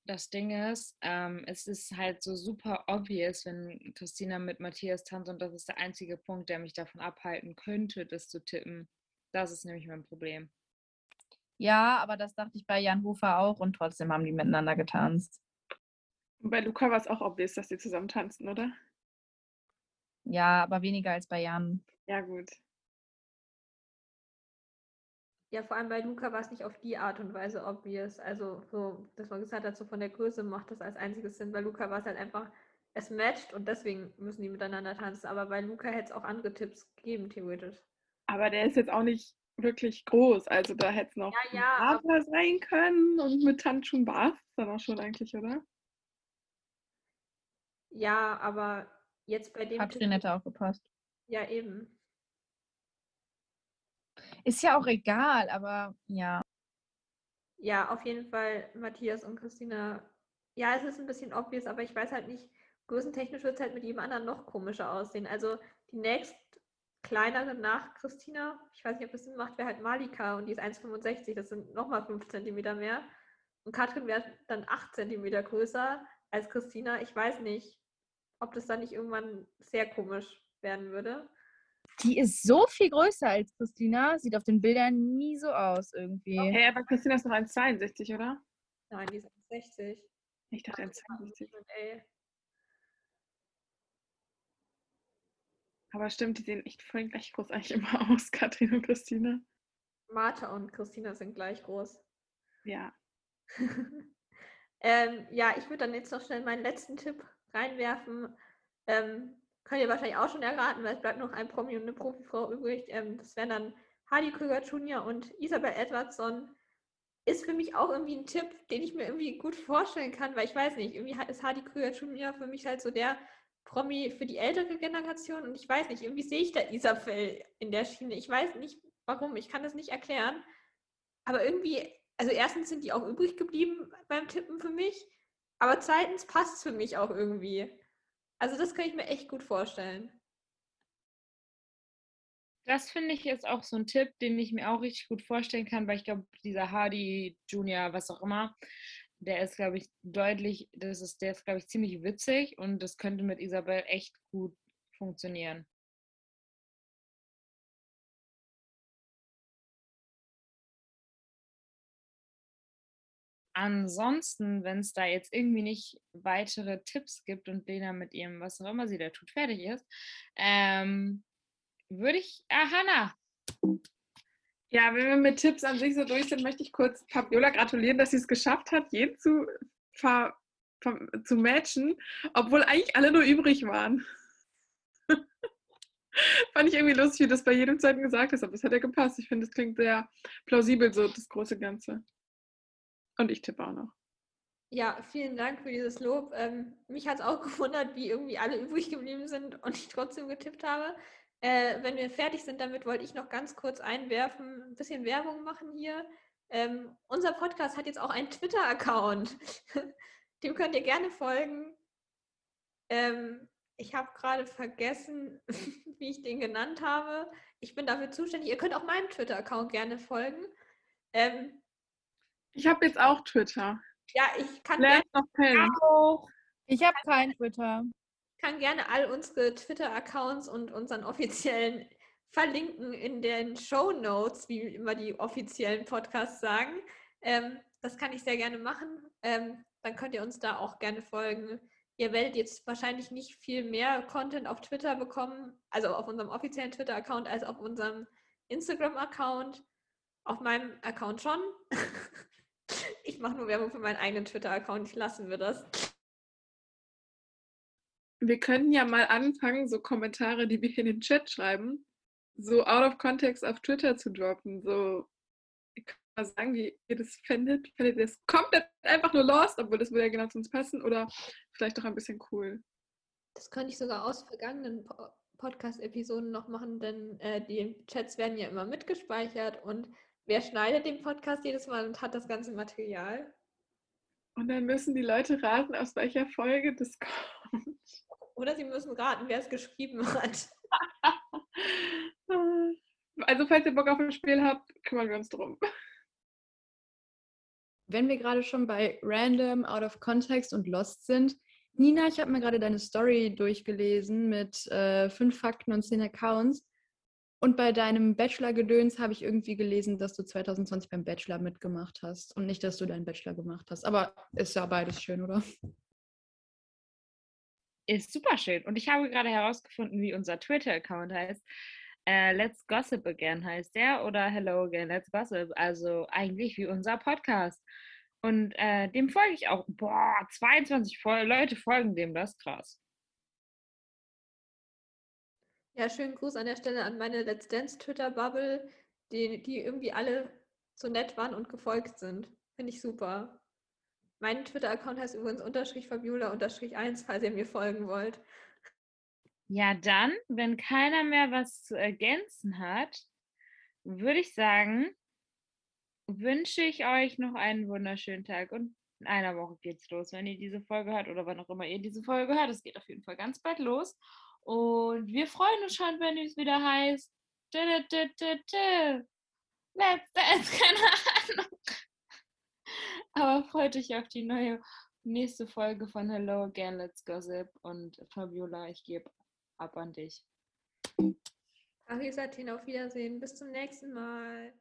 S3: Das Ding ist, ähm, es ist halt so super obvious, wenn Christina mit Matthias tanzt und das ist der einzige Punkt, der mich davon abhalten könnte, das zu tippen. Das ist nämlich mein Problem.
S6: Ja, aber das dachte ich bei Jan Hofer auch und trotzdem haben die miteinander getanzt.
S5: Und bei Luca war es auch obvious, dass die zusammen tanzen, oder?
S6: Ja, aber weniger als bei Jan.
S5: Ja, gut.
S2: Ja, vor allem bei Luca war es nicht auf die Art und Weise obvious. Also, so, dass man gesagt hat, so von der Größe macht das als einziges Sinn. Bei Luca war es halt einfach, es matcht und deswegen müssen die miteinander tanzen. Aber bei Luca hätte es auch andere Tipps gegeben, theoretisch.
S5: Aber der ist jetzt auch nicht wirklich groß. Also da hätte es noch
S2: Ja,
S5: ein
S2: ja, aber-
S5: sein können und mit Tanzschuhen war es dann auch schon eigentlich, oder?
S2: Ja, aber jetzt bei dem
S6: Katrin hätte auch gepasst.
S2: Ja, eben.
S6: Ist ja auch egal, aber ja.
S2: Ja, auf jeden Fall Matthias und Christina. Ja, es ist ein bisschen obvious, aber ich weiß halt nicht, größentechnisch wird es halt mit jedem anderen noch komischer aussehen. Also die nächst kleinere nach Christina, ich weiß nicht, ob das Sinn macht, wäre halt Malika und die ist 1,65, das sind nochmal 5 cm mehr. Und Katrin wäre dann 8 cm größer. als Christina. Ich weiß nicht, ob das dann nicht irgendwann sehr komisch werden würde.
S9: Die ist so viel größer als Christina. Sieht auf den Bildern nie so aus irgendwie.
S5: Hey, aber Christina ist noch 1,62, oder?
S2: Nein, die ist 60.
S5: Ich dachte 1,62.
S2: Ey.
S5: Aber stimmt, die sehen echt voll gleich groß eigentlich immer aus, Katrin und Christina.
S2: Martha und Christina sind gleich groß.
S5: Ja.
S2: ähm, ja, ich würde dann jetzt noch schnell meinen letzten Tipp reinwerfen. Ähm, könnt ihr wahrscheinlich auch schon erraten, weil es bleibt noch ein Promi und eine Profifrau übrig. Ähm, das wären dann Hardy Krüger Jr. und Isabel Edwardson. Ist für mich auch irgendwie ein Tipp, den ich mir irgendwie gut vorstellen kann, weil ich weiß nicht, irgendwie ist Hardy Krüger Jr. für mich halt so der Promi für die ältere Generation und ich weiß nicht, irgendwie sehe ich da Isabel in der Schiene. Ich weiß nicht warum, ich kann das nicht erklären. Aber irgendwie, also erstens sind die auch übrig geblieben beim Tippen für mich, aber zweitens passt es für mich auch irgendwie. Also das kann ich mir echt gut vorstellen.
S3: Das finde ich jetzt auch so ein Tipp, den ich mir auch richtig gut vorstellen kann, weil ich glaube, dieser Hardy Junior, was auch immer, der ist, glaube ich, deutlich, das ist, der ist, glaube ich, ziemlich witzig und das könnte mit Isabel echt gut funktionieren. Ansonsten, wenn es da jetzt irgendwie nicht weitere Tipps gibt und Lena mit ihrem, was auch immer sie da tut, fertig ist, ähm, würde ich, ah, Hanna.
S5: Ja, wenn wir mit Tipps an sich so durch sind, möchte ich kurz Fabiola gratulieren, dass sie es geschafft hat, jeden zu, ver, ver, zu matchen, obwohl eigentlich alle nur übrig waren. Fand ich irgendwie lustig, wie das bei jedem Zeiten gesagt ist, aber es hat ja gepasst. Ich finde, es klingt sehr plausibel, so das große Ganze. Und ich tippe auch noch.
S2: Ja, vielen Dank für dieses Lob. Ähm, mich hat es auch gewundert, wie irgendwie alle übrig geblieben sind und ich trotzdem getippt habe. Äh, wenn wir fertig sind damit, wollte ich noch ganz kurz einwerfen, ein bisschen Werbung machen hier. Ähm, unser Podcast hat jetzt auch einen Twitter-Account. Dem könnt ihr gerne folgen. Ähm, ich habe gerade vergessen, wie ich den genannt habe. Ich bin dafür zuständig. Ihr könnt auch meinem Twitter-Account gerne folgen. Ähm,
S5: ich habe jetzt auch Twitter.
S2: Ja, ich kann
S5: Pain.
S9: Auch. Ich habe kein Twitter.
S2: Ich kann gerne all unsere Twitter-Accounts und unseren offiziellen verlinken in den Show Notes, wie immer die offiziellen Podcasts sagen. Ähm, das kann ich sehr gerne machen. Ähm, dann könnt ihr uns da auch gerne folgen. Ihr werdet jetzt wahrscheinlich nicht viel mehr Content auf Twitter bekommen, also auf unserem offiziellen Twitter-Account, als auf unserem Instagram-Account. Auf meinem Account schon. ich mache nur Werbung für meinen eigenen Twitter-Account. Ich lassen wir das.
S5: Wir könnten ja mal anfangen, so Kommentare, die wir in den Chat schreiben, so out of context auf Twitter zu droppen. So, ich kann mal sagen, wie ihr das findet. Findet ihr das komplett einfach nur lost, obwohl das würde ja genau zu uns passen oder vielleicht doch ein bisschen cool?
S2: Das könnte ich sogar aus vergangenen po Podcast-Episoden noch machen, denn äh, die Chats werden ja immer mitgespeichert und wer schneidet den Podcast jedes Mal und hat das ganze Material?
S5: Und dann müssen die Leute raten, aus welcher Folge das kommt.
S2: Oder sie müssen raten, wer es geschrieben hat.
S5: also, falls ihr Bock auf ein Spiel habt, kümmern wir uns drum.
S7: Wenn wir gerade schon bei Random, Out of Context und Lost sind, Nina, ich habe mir gerade deine Story durchgelesen mit äh, fünf Fakten und zehn Accounts. Und bei deinem Bachelor-Gedöns habe ich irgendwie gelesen, dass du 2020 beim Bachelor mitgemacht hast und nicht, dass du deinen Bachelor gemacht hast. Aber ist ja beides schön, oder?
S3: Ist super schön. Und ich habe gerade herausgefunden, wie unser Twitter-Account heißt. Äh, Let's Gossip Again heißt der oder Hello Again, Let's Gossip. Also eigentlich wie unser Podcast. Und äh, dem folge ich auch. Boah, 22 Leute folgen dem, das ist krass.
S2: Ja, schönen Gruß an der Stelle an meine Let's Dance Twitter-Bubble, die, die irgendwie alle so nett waren und gefolgt sind. Finde ich super. Mein Twitter-Account heißt übrigens unterstrich Fabiola unterstrich 1, falls ihr mir folgen wollt.
S3: Ja, dann, wenn keiner mehr was zu ergänzen hat, würde ich sagen, wünsche ich euch noch einen wunderschönen Tag und in einer Woche geht's los, wenn ihr diese Folge hört oder wann auch immer ihr diese Folge hört. Es geht auf jeden Fall ganz bald los. Und wir freuen uns schon, wenn es wieder heißt. Let's Dance, keine Ahnung. Aber freut euch auf die neue nächste Folge von Hello Again, Let's Gossip. Und Fabiola, ich gebe ab an dich.
S2: Paris Athen, auf Wiedersehen. Bis zum nächsten Mal.